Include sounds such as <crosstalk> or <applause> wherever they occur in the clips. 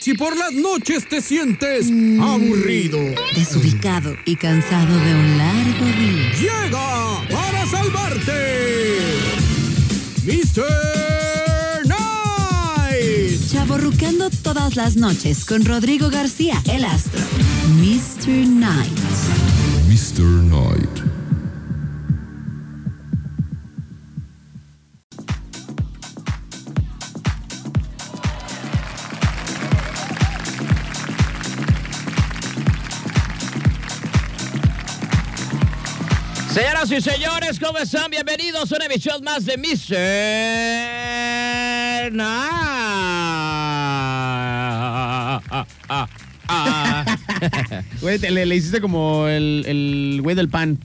Si por las noches te sientes aburrido, Desubicado y cansado de un largo día. llega para salvarte. Mr. Night. Chaborrucando todas las noches con Rodrigo García, el astro. Mr. Night. Mr. Knight. Señoras y señores, ¿cómo están? Bienvenidos a una emisión más de Mr. Night. <laughs> Güey, te- le, le hiciste como el, el güey del pan.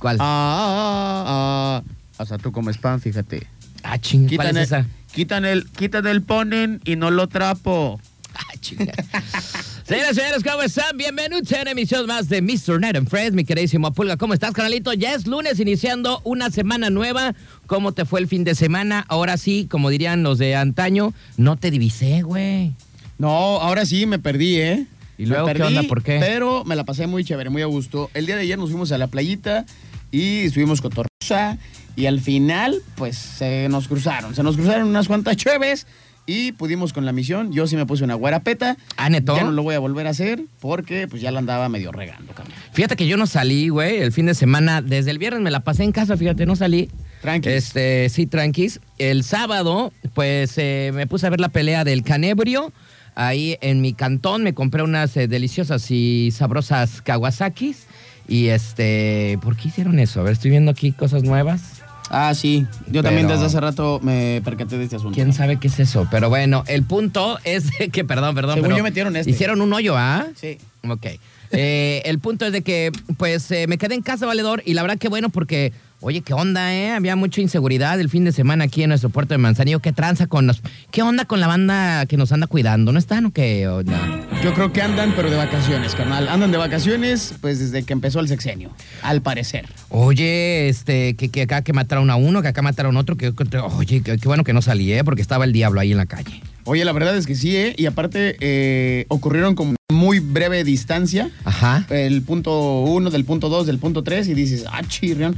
¿Cuál? Ah, ah, ah, ah. O sea, tú comes pan, fíjate. Ah, ching, ¿cuál Quitan es el, esa? quitan el, quitan el ponen y no lo trapo. Ah, chinga. <laughs> Señoras y señores, ¿cómo están? Bienvenidos a una emisión más de Mr. Night and Friends, mi queridísimo Pulga. ¿Cómo estás, canalito? Ya es lunes, iniciando una semana nueva. ¿Cómo te fue el fin de semana? Ahora sí, como dirían los de antaño, no te divisé, güey. No, ahora sí me perdí, ¿eh? ¿Y Me luego qué perdí, onda? ¿Por qué? Pero me la pasé muy chévere, muy a gusto. El día de ayer nos fuimos a la playita y estuvimos con Torrosa. Y al final, pues se nos cruzaron. Se nos cruzaron unas cuantas <laughs> chéves y pudimos con la misión. Yo sí me puse una guarapeta. Ah, ¿neto? Ya no lo voy a volver a hacer porque pues ya la andaba medio regando, cabrón. Fíjate que yo no salí, güey, el fin de semana. Desde el viernes me la pasé en casa, fíjate, no salí. Tranquis. Este, sí, tranquis. El sábado, pues eh, me puse a ver la pelea del Canebrio. Ahí en mi cantón me compré unas eh, deliciosas y sabrosas Kawasakis. Y este, ¿por qué hicieron eso? A ver, estoy viendo aquí cosas nuevas. Ah, sí. Yo también desde hace rato me percaté de este asunto. ¿Quién sabe qué es eso? Pero bueno, el punto es de que, perdón, perdón. Según pero yo metieron este. Hicieron un hoyo, ¿ah? Sí. Ok. Eh, el punto es de que, pues, eh, me quedé en casa, valedor, y la verdad que bueno, porque, oye, ¿qué onda, eh? Había mucha inseguridad el fin de semana aquí en nuestro puerto de Manzanillo. ¿Qué tranza con los... ¿Qué onda con la banda que nos anda cuidando? ¿No están o qué? O no? Yo creo que andan, pero de vacaciones, carnal. Andan de vacaciones, pues desde que empezó el sexenio, al parecer. Oye, este, que, que acá que mataron a uno, que acá mataron a otro, que, que- oye, qué bueno que no salí, ¿eh? Porque estaba el diablo ahí en la calle. Oye, la verdad es que sí, ¿eh? Y aparte, eh, ocurrieron con muy breve distancia. Ajá. El punto uno, del punto dos, del punto tres, y dices, ah, chirrión.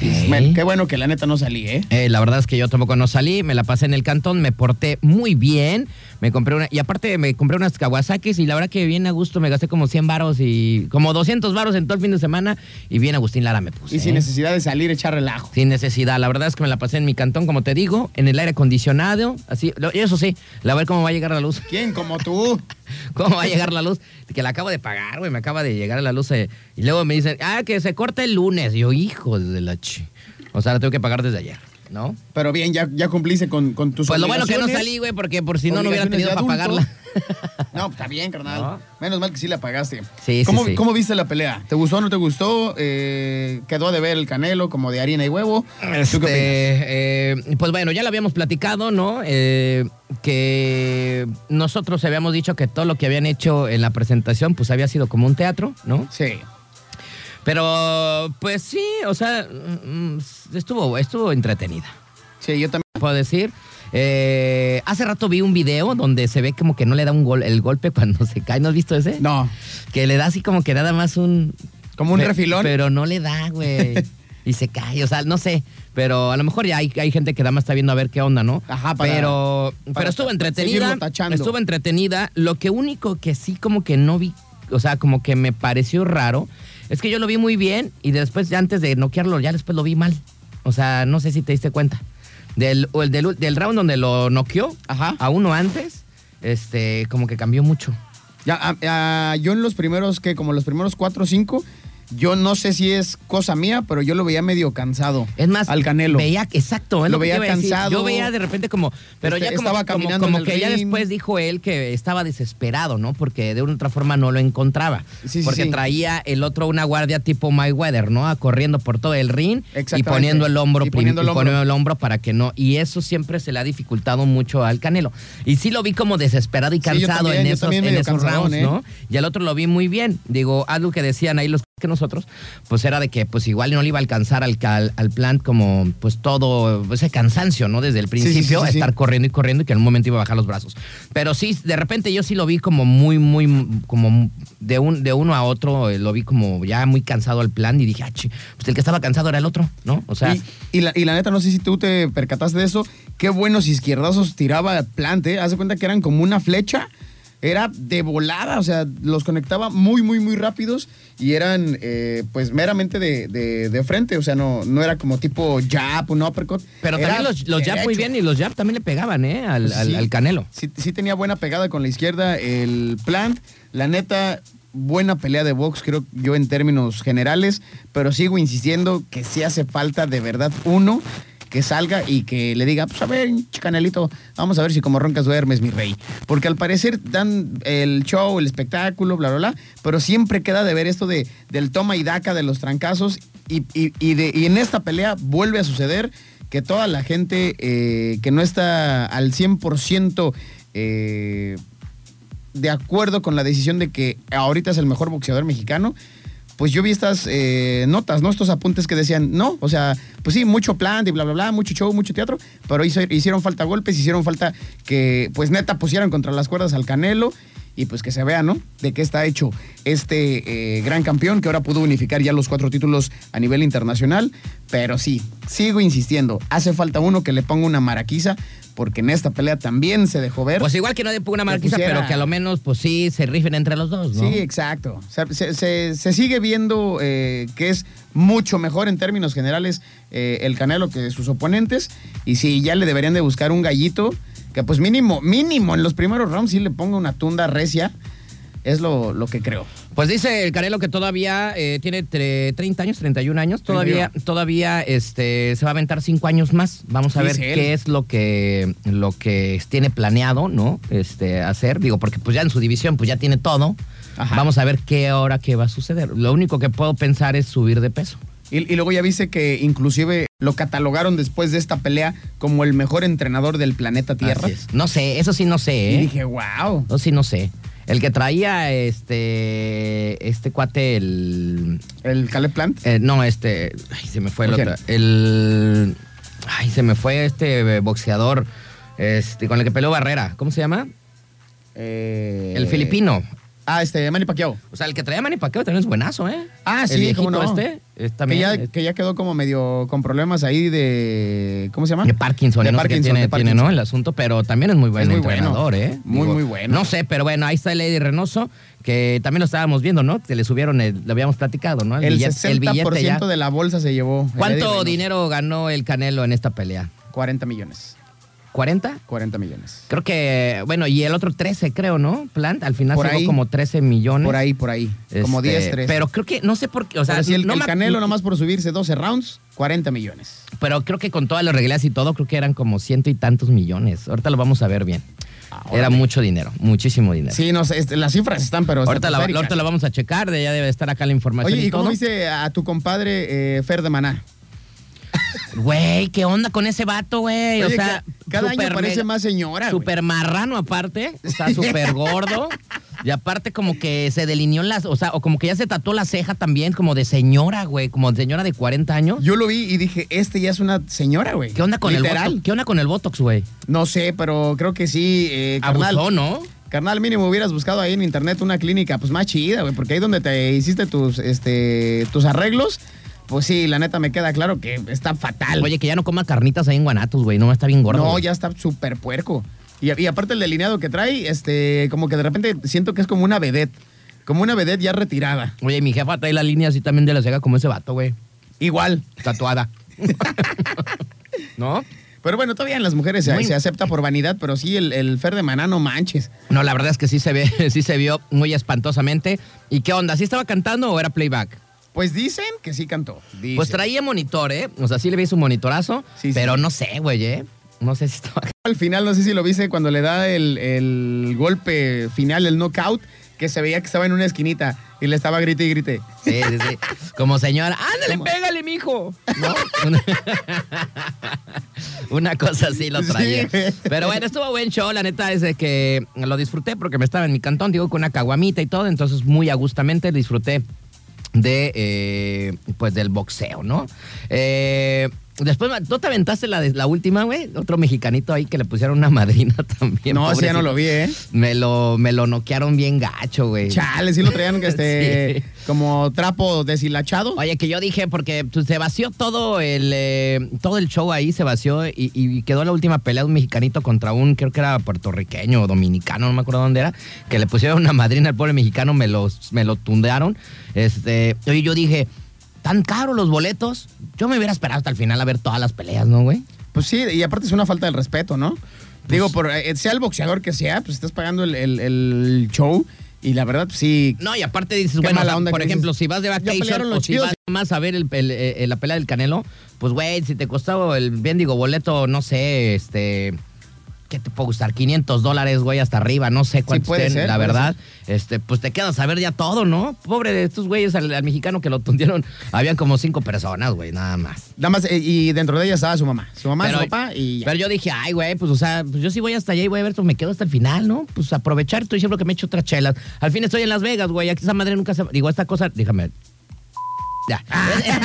Dices, Ey. "Man, qué bueno que la neta no salí, ¿eh? Eh, la verdad es que yo tampoco no salí, me la pasé en el cantón, me porté muy bien, me compré una, y aparte me compré unas Kawasakis y la verdad que bien a gusto, me gasté como 100 varos y como 200 varos en todo el fin de semana y bien Agustín Lara me puse. Y sin ¿eh? necesidad de salir, echar relajo. Sin necesidad, la verdad es que me la pasé en mi cantón, como te digo, en el aire acondicionado, así, eso sí, a ver cómo va a llegar la luz. <laughs> ¿Quién como tú? <laughs> ¿Cómo va a llegar la luz? Que la acabo de pagar, güey. Me acaba de llegar la luz. eh, y luego me dicen, ah, que se corta el lunes. Y yo, hijo de la chi. O sea, la tengo que pagar desde ayer, ¿no? Pero bien, ya, ya cumpliste con, con tus Pues lo bueno que no salí, güey, porque por si no, no hubiera tenido para pagarla. <laughs> No, está bien, carnal. No. Menos mal que sí la pagaste. Sí, sí, ¿Cómo, sí. ¿Cómo viste la pelea? ¿Te gustó o no te gustó? Eh, ¿Quedó de ver el canelo como de harina y huevo? ¿Tú qué Este, eh, pues bueno, ya lo habíamos platicado, ¿no? Eh, que nosotros habíamos dicho que todo lo que habían hecho en la presentación, pues había sido como un teatro, ¿no? Sí. Pero, pues sí, o sea, mm, estuvo, estuvo entretenida. Sí, yo también. puedo decir. Eh, hace rato vi un video donde se ve como que no le da un gol, el golpe <laughs> cuando se cae. ¿No has visto ese? No. Que le da así como que nada más un... Como un refilón. Pero no le da, güey. <laughs> y se cae, o sea, no sé. Pero a lo mejor ya hay, hay gente que nada más está viendo a ver qué onda, ¿no? Ajá, para- Pero, para pero estuvo entretenida. Estuvo entretenida. Lo que único que sí como que no vi, o sea, como que me pareció raro, es que yo lo vi muy bien y después, antes de noquearlo, ya después lo vi mal. O sea, no sé si te diste cuenta. Del, o el del, del round donde lo noqueó Ajá. a uno antes, este, como que cambió mucho. Ya, ah, ah, yo en los primeros, que como los primeros cuatro o cinco, yo no sé si es cosa mía, pero yo lo veía medio cansado. Es más, al Canelo. Veía, exacto, Lo lo, veía cansado. Yo veía de repente como, pero Este, ya como, estaba como- como en el que ya después dijo él que estaba desesperado, ¿no? Porque de una otra forma no lo encontraba. Sí, sí, Porque sí. traía el otro una guardia tipo Mayweather, ¿no? Corriendo por todo el ring y poniendo el hombro, Y poniendo el y hombro. poniendo el hombro para que no. Y eso siempre se le ha dificultado mucho al Canelo. Y sí lo vi como desesperado y cansado también, en esos, en esos cansadón, rounds, ¿eh? ¿no? Y al otro lo vi muy bien. Digo, algo que decían ahí los que nosotros, pues era de que pues igual no le iba a alcanzar al, al, al plant como pues todo ese cansancio, ¿no? Desde el sí, principio, sí, sí. estar corriendo y corriendo y que en un momento iba a bajar los brazos. Pero sí, de repente yo sí lo vi como muy, muy, como de, un, de uno a otro, eh, lo vi como ya muy cansado al plan y dije, ah, pues el que estaba cansado era el otro, ¿no? O sea, y, y la, y la neta, no sé si tú te percataste de eso. Qué buenos izquierdazos tiraba Plante. Haz de cuenta que eran como una flecha. Era de volada, o sea, los conectaba muy, muy, muy rápidos y eran, eh, pues, meramente de, de- de frente. O sea, no, no era como tipo jab, un uppercut. pero Era también los, los jab muy bien y los jab también le pegaban, ¿eh? Al, al- Sí. al Canelo. Sí, sí tenía buena pegada con la izquierda el Plant. La neta, buena pelea de box, creo yo en términos generales, pero sigo insistiendo que sí hace falta de verdad uno que salga y que le diga, pues a ver, Canelito, vamos a ver si como roncas duermes, mi rey. Porque al parecer dan el show, el espectáculo, bla, bla, bla, pero siempre queda de ver esto de, del toma y daca de los trancazos y, y- de- y en esta pelea vuelve a suceder que toda la gente eh, que no está al 100% eh, de acuerdo con la decisión de que ahorita es el mejor boxeador mexicano, pues yo vi estas eh, notas, ¿no? Estos apuntes que decían, no, o sea, pues sí, mucho plan y bla, bla, bla, mucho show, mucho teatro, pero hicieron falta golpes, hicieron falta que, pues neta, pusieran contra las cuerdas al Canelo y pues que se vea, ¿no? De qué está hecho este eh, gran campeón que ahora pudo unificar ya los cuatro títulos a nivel internacional, pero sí, sigo insistiendo, hace falta uno que le ponga una maraquiza, porque en esta pelea también se dejó ver. Pues igual que no de una marquisa, pusiera- pero que a lo menos, pues sí, se rifen entre los dos, ¿no? Sí, exacto. Se, se- se- se sigue viendo eh, que es mucho mejor en términos generales eh, el Canelo que sus oponentes. Y sí, ya le deberían de buscar un gallito que pues mínimo, mínimo en los primeros rounds sí le ponga una tunda recia. Es lo, lo que creo. Pues dice el Canelo que todavía eh, tiene tre- 30 años, 31 años, todavía, todavía este, se va a aventar 5 años más. Vamos a ver él. qué es lo que, lo que tiene planeado, ¿no? Este, hacer. Digo, porque pues ya en su división pues ya tiene todo. Ajá. Vamos a ver qué ahora qué va a suceder. Lo único que puedo pensar es subir de peso. Y, y luego ya viste que inclusive lo catalogaron después de esta pelea como el mejor entrenador del planeta Tierra. No sé, eso sí no sé, Y ¿eh? dije, wow. Eso sí no sé. El que traía este, este cuate, el, El Caleb Plant. Eh, no, este. Ay, se me fue el otro. El. Ay, se me fue este boxeador. Este, con el que peleó Barrera. ¿Cómo se llama? Eh, El filipino. Ah, este, Manny Pacquiao. O sea, el que traía Manny Pacquiao también es buenazo, ¿eh? Ah, El sí, cómo no. este. es Que ya, es- que ya quedó como medio con problemas ahí de. ¿Cómo se llama? de Parkinson, De no Parkinson, tiene, de tiene, Parkinson. ¿no? El asunto, pero también es muy buen Es muy bueno. entrenador, ¿eh? Muy, muy bueno. No sé, pero bueno, ahí está el Eddie Reynoso, que también lo estábamos viendo, ¿no? Que le subieron, el- lo habíamos platicado, ¿no? El, billete- 60% ya. de la bolsa se llevó. el ¿Cuánto dinero ganó el Canelo en esta pelea? 40 millones. ¿40? 40 millones. Creo que, bueno, y el otro 13, creo, ¿no? Plant, al final ahí. como 13 millones. Por ahí, por ahí. Como Este, 10, 13. Pero creo que, no sé por qué, o sea, Pero si el, no el Canelo nomás por subirse 12 rounds, 40 millones. Pero creo que con todas las reglas y todo, creo que eran como ciento y tantos millones. Ahorita lo vamos a ver bien. Era mucho dinero, muchísimo dinero. Sí, no sé, este, las cifras están, pero ahorita, la, ahorita la vamos a checar, de ya debe estar acá la información Oye, y, ¿y cómo todo. dice a tu compadre eh, Fer de Maná? Güey, ¿qué onda con ese vato, güey? O sea, ca- cada año parece mega- más señora. Súper marrano aparte, o sea, súper gordo. Y aparte como que se delineó las, o sea, o como que ya se tatuó la ceja también, como de señora, güey, como de señora de 40 años. Yo lo vi y dije, este ya es una señora, güey. ¿Qué onda con el botox? ¿Qué onda con el botox, güey? No sé, pero creo que sí, eh, carnal. Abusó, ¿no? Carnal, mínimo hubieras buscado ahí en internet una clínica pues más chida, güey, porque ahí donde te hiciste tus, este, tus arreglos, pues sí, la neta me queda claro que está fatal. Oye, que ya no coma carnitas ahí en Guanatos, güey, no está bien gordo. no, güey. ya está súper puerco. Y, y aparte el delineado que trae, este, como que de repente siento que es como una vedette, como una vedette ya retirada. Oye, mi jefa trae la línea así también de la ceja como ese vato, güey. Igual. Tatuada. <laughs> ¿No? Pero bueno, todavía en las mujeres se, Muy- se acepta por vanidad, pero sí el, el Fer de Maná, no manches. No, la verdad es que sí se ve, <laughs> sí se vio muy espantosamente. ¿Y qué onda? ¿Sí estaba cantando o era playback? Pues dicen que sí cantó. dicen. Pues traía monitor, ¿eh? O sea, sí le vi su monitorazo, Sí, sí. pero no sé, güey, ¿eh? No sé si estaba... <laughs> Al final, no sé si lo viste cuando le da el, el golpe final, el knockout, que se veía que estaba en una esquinita y le estaba grite y grite. Sí, sí, sí. <laughs> Como señora, ándale, ¿Cómo? pégale, mijo. <laughs> ¿No? Una, una cosa así lo traía. Sí. Pero bueno, estuvo buen show, la neta es de que lo disfruté porque me estaba en mi cantón, digo, con una caguamita y todo, entonces muy a gustamente disfruté de eh, pues del boxeo, ¿no? Eh, después, ¿no te aventaste la, de- la última, güey? Otro mexicanito ahí que le pusieron una <laughs> madrina también. No, ese ya no lo vi, ¿eh? Me lo, me lo noquearon bien gacho, güey. Chale, sí lo traían <laughs> este, Sí. como trapo deshilachado. Oye, que yo dije, porque pues, se vació todo el eh, todo el show ahí, se vació y, y quedó la última pelea de un mexicanito contra un, creo que era puertorriqueño o dominicano, no me acuerdo dónde era, que le pusieron una madrina al pobre mexicano, me, los, me lo tundearon. Este, oye, yo dije, tan caros los boletos, yo me hubiera esperado hasta el final a ver todas las peleas, ¿no, güey? Pues sí, y aparte es una falta de respeto, ¿no? Digo, por, eh, sea el boxeador que sea, pues estás pagando el, el- el show y la verdad, pues sí. No, y aparte dices, bueno, onda por ejemplo, dices, si vas de "Ya vacation o si chidos". vas más a ver el- el- eh, la pelea del Canelo, pues güey, si te costaba el bien digo boleto, no sé, este ¿qué te puede gustar? 500 dólares, güey, hasta arriba, no sé cuánto puede estén, ser, la puede verdad. Este, pues te quedas a ver ya todo, ¿no? Pobre de estos güeyes, al, al mexicano que lo tundieron, <laughs> habían como cinco personas, güey, nada más. Nada más, eh, y dentro de ella estaba su mamá. Su mamá, Pero- su papá y ya. Pero yo dije, ay, güey, pues, o sea, pues yo sí voy hasta allá y voy a ver, pues me quedo hasta el final, ¿no? Pues aprovechar, estoy seguro que me echo otras chelas. Al fin estoy en Las Vegas, güey, aquí esa madre nunca se... Digo, esta cosa, déjame... Ya. <laughs>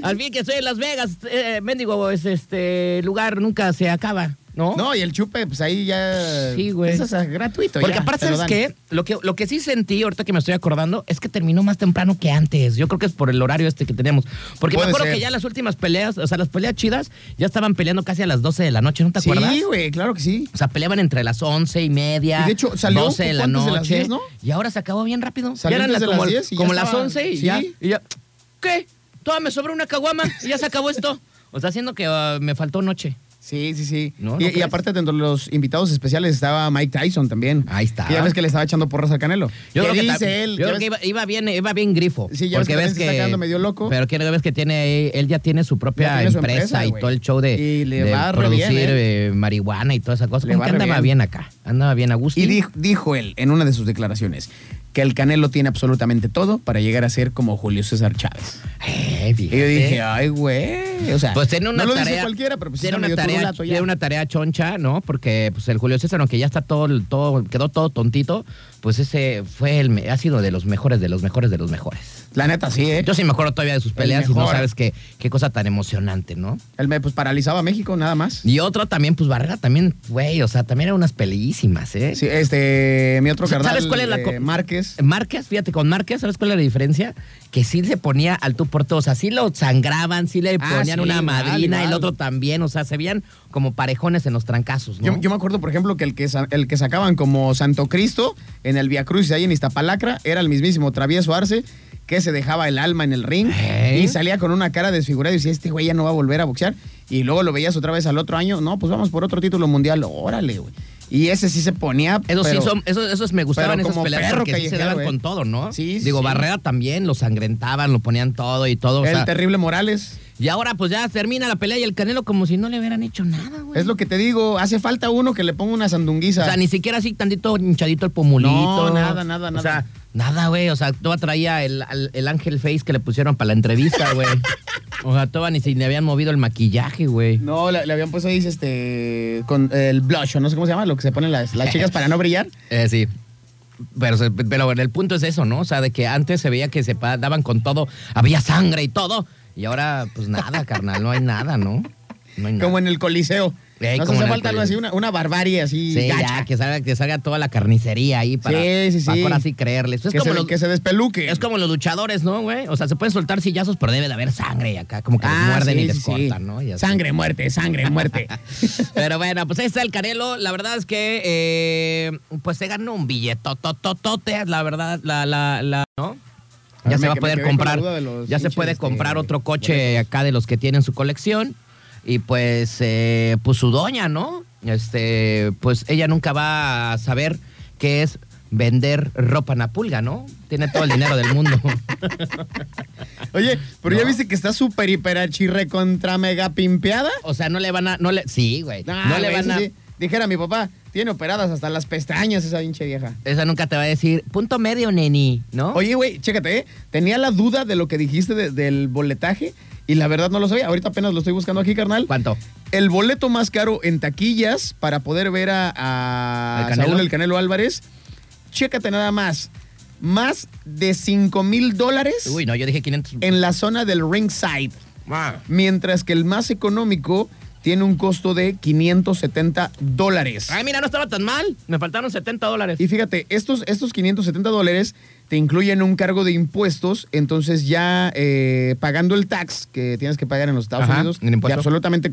<laughs> Al fin que estoy en Las Vegas, eh, mendigo, es este lugar nunca se acaba, ¿no? No, y el chupe, pues ahí ya. Sí, güey. Eso es gratuito. Porque ya, aparte, ¿sabes qué? Lo que, lo que sí sentí, ahorita que me estoy acordando, es que terminó más temprano que antes. Yo creo que es por el horario este que tenemos. Porque me acuerdo ser. que ya las últimas peleas, o sea, las peleas chidas, ya estaban peleando casi a las 12 de la noche, ¿no te acuerdas? Sí, güey, claro que sí. O sea, peleaban entre las once y media. Y de hecho, salió 12 de la noche. de las 10, ¿no? Y ahora se acabó bien rápido. Salió ya eran antes de como, las 10 y ya como las estaba- 11 y sí. ya, y ya. ¿Qué? Todavía me sobró una caguama y ya se acabó esto. O sea, haciendo que ah, me faltó noche. Sí, sí, sí. ¿No? ¿No y, y aparte, dentro de los invitados especiales estaba Mike Tyson también. Ahí está. Que ya ves que le estaba echando porras al Canelo. Yo ¿Qué creo que, dice él? yo creo que ves- iba, iba bien, iba bien grifo. Sí, ya ves porque que ves se está quedando medio loco. Pero que ves que tiene, él ya tiene su propia Ya tiene su empresa, empresa, y todo el show de, Y le de va re producir bien, eh, marihuana y toda esa cosa. Le va que andaba bien. bien. acá. Andaba bien a gusto. Y dijo, dijo él en una de sus declaraciones que el Canelo tiene absolutamente todo para llegar a ser como Julio César Chávez. Eh, Y yo dije, ay, güey. O sea, Pues tiene una no lo tarea. dice cualquiera, pero pues tiene una tarea, tiene una tarea choncha, ¿no? Porque pues el Julio César, aunque ya está todo, todo, quedó todo tontito, pues ese fue el, ha sido de los mejores, de los mejores, de los mejores. La neta, sí, ¿eh? Yo sí me acuerdo todavía de sus peleas y no sabes qué, qué cosa tan emocionante, ¿no? Él me pues paralizaba a México, nada más. Y otro también, pues Barrera también, güey, o sea, también eran unas peleísimas, ¿eh? Sí, este, mi otro ¿Sabes carnal, cuál es la eh, Márquez. Márquez, fíjate, con Márquez, ¿sabes cuál es la diferencia? Que sí se ponía al tú por todo, o sea, sí lo sangraban, sí le Ah, ponían sí, una madrina, el otro también, o sea, se veían como parejones en los trancazos, ¿no? Yo, yo me acuerdo, por ejemplo, que el que, el que sacaban como Santo Cristo en el Via Cruz ahí en Iztapalacra era el mismísimo Travieso Arce que se dejaba el alma en el ring ¿Eh? y salía con una cara desfigurada y decía, este güey ya no va a volver a boxear. Y luego lo veías otra vez al otro año, no, pues vamos por otro título mundial, órale, güey. Y ese sí se ponía. Eso pero- sí, son, eso, esos me gustaban esas peleas perro porque sí se daban eh. con todo, ¿no? Sí, Digo, sí. Barrera también, lo sangrentaban, lo ponían todo y todo. o el sea, terrible Morales. Y ahora pues ya termina la pelea y el Canelo como si no le hubieran hecho nada, güey. Es lo que te digo, hace falta uno que le ponga una sandunguiza. O sea, ni siquiera así tantito hinchadito el pomulito. No, nada, nada, O nada. sea, nada, güey. O sea, toda traía el, el ángel face que le pusieron para la entrevista, güey. <laughs> O sea, toda ni si le habían movido el maquillaje, güey. No, le, le habían puesto ahí este con el blush, o no sé cómo se llama, lo que se ponen las, las chicas para no brillar. <laughs> Eh, sí. Pero, pero el punto es eso, ¿no? O sea, de que antes se veía que se daban con todo, había sangre y todo. Y ahora, pues nada, carnal, no hay nada, ¿no? No hay nada. Como en el Coliseo. Ey, como hace falta algo así, una, una barbarie así Sí, gacha. ya, que salga, que salga toda la carnicería ahí para, Sí, sí, sí. para ahora sí creerles. Es que, como se, los, que se despeluque. Es como los luchadores, ¿no, güey? O sea, se pueden soltar sillazos, pero debe de haber sangre acá, como que les Ah, muerden y les cortan, ¿no? Y. Sangre, muerte, sangre, muerte. <laughs> Pero bueno, pues ahí está el Canelo. La verdad es que, eh, pues se ganó un billetotototote, la verdad, la, la, la, ¿no? Ya se va a poder comprar, ya se puede este, comprar otro coche boletos. acá de los que tienen su colección. Y pues, eh, pues su doña, ¿no? Este, pues ella nunca va a saber qué es vender ropa napulga, ¿no? Tiene todo el dinero del mundo. <laughs> Oye, pero ya viste que está súper, hiper, archirre contra mega pimpeada. O sea, no le van a, no le, sí, güey. No le güey, van a, sí. Dijera mi papá, tiene operadas hasta las pestañas esa pinche vieja. esa nunca te va a decir, punto medio, neni, ¿no? Oye, güey, chécate, ¿eh? Tenía la duda de lo que dijiste de- del boletaje y la verdad no lo sabía. Ahorita apenas lo estoy buscando aquí, carnal. ¿Cuánto? El boleto más caro en taquillas para poder ver a, a ¿Al Canelo? Saúl el Canelo Álvarez. Chécate nada más. más de 5 mil dólares Uy, no, yo dije 500. en la zona del ringside, Ah. mientras que el más económico tiene un costo de 570 dólares. Ay, mira, no estaba tan mal. Me faltaron 70 dólares. Y fíjate, estos, estos 570 dólares te incluyen un cargo de impuestos, entonces ya eh, pagando el tax que tienes que pagar en los Estados Ajá, Unidos, de absolutamente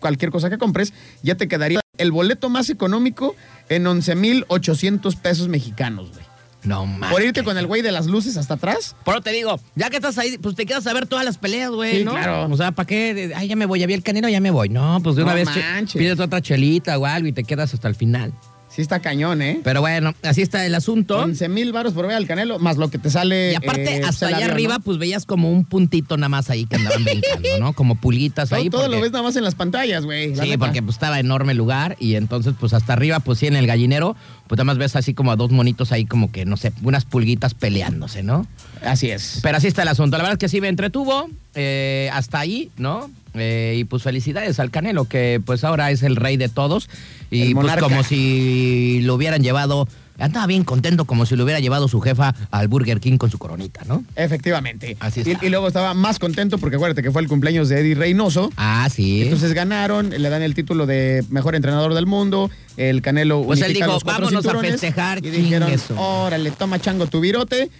cualquier cosa que compres, ya te quedaría el boleto más económico en 11,800 pesos mexicanos, güey. No mames. Por irte con el güey de las luces hasta atrás. Pero te digo, ya que estás ahí, pues te quedas a ver todas las peleas, güey, Sí, ¿no? claro. O sea, ¿para qué? Ay, ya me voy, ya vi el canelo, ya me voy. No, pues de una No vez pides otra chelita o algo y te quedas hasta el final. Sí está cañón, ¿eh? Pero bueno, así está el asunto. 11 mil baros por ver al Canelo, más lo que te sale. Y aparte, eh, hasta allá avión, arriba, ¿no? pues veías como un puntito nada más ahí que andaban brincando, ¿no? Como pulitas ahí. todo porque- lo ves nada más en las pantallas, güey. Sí, neta. porque pues estaba enorme lugar y entonces pues hasta arriba, pues sí, en el gallinero, pues nada más ves así como a dos monitos ahí como que, no sé, unas pulguitas peleándose, ¿no? Así es. Pero así está el asunto. La verdad es que sí me entretuvo eh, hasta ahí, ¿no? Eh, y pues felicidades al Canelo, que pues ahora es el rey de todos. Y pues como si lo hubieran llevado, andaba bien contento como si lo hubiera llevado su jefa al Burger King con su coronita, ¿no? Efectivamente. Así y, y luego estaba más contento porque acuérdate que fue el cumpleaños de Eddie Reynoso. Ah, sí. Entonces ganaron, le dan el título de mejor entrenador del mundo. El Canelo Pues él dijo, los "Vámonos a cinturones", festejar, Y dijeron, órale, toma chango tu virote.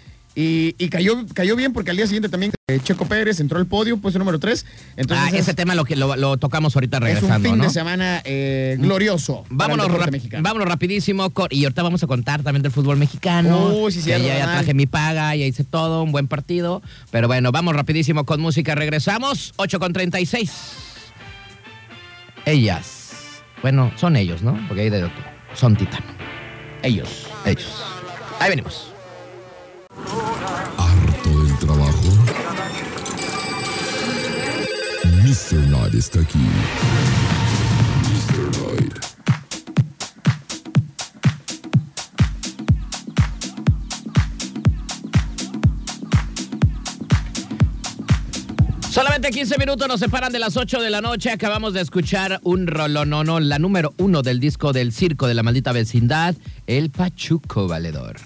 Y, y cayó, cayó bien porque al día siguiente también eh, Checo Pérez entró al podio, puesto número 3. Entonces ah, es, ese tema lo, que, lo, lo tocamos ahorita es regresando, un fin ¿no? de semana eh, glorioso. Vámonos, mexicano. vámonos rapidísimo. con- y ahorita vamos a contar también del fútbol mexicano. Uy, sí, que cierto, ya, traje mi paga, ya hice todo, un buen partido. Pero bueno, vamos rapidísimo con música. Regresamos, 8 con 36. Ellas. Bueno, son ellos, ¿no? Porque hay de otro. Son titano. Ellos. Ellos. Ahí venimos. Harto del trabajo. Mr. Knight está aquí. Mr. Solamente 15 minutos nos separan de las 8 de la noche. Acabamos de escuchar un rolonono, la número uno del disco del circo de la maldita vecindad, El Pachuco Valedor.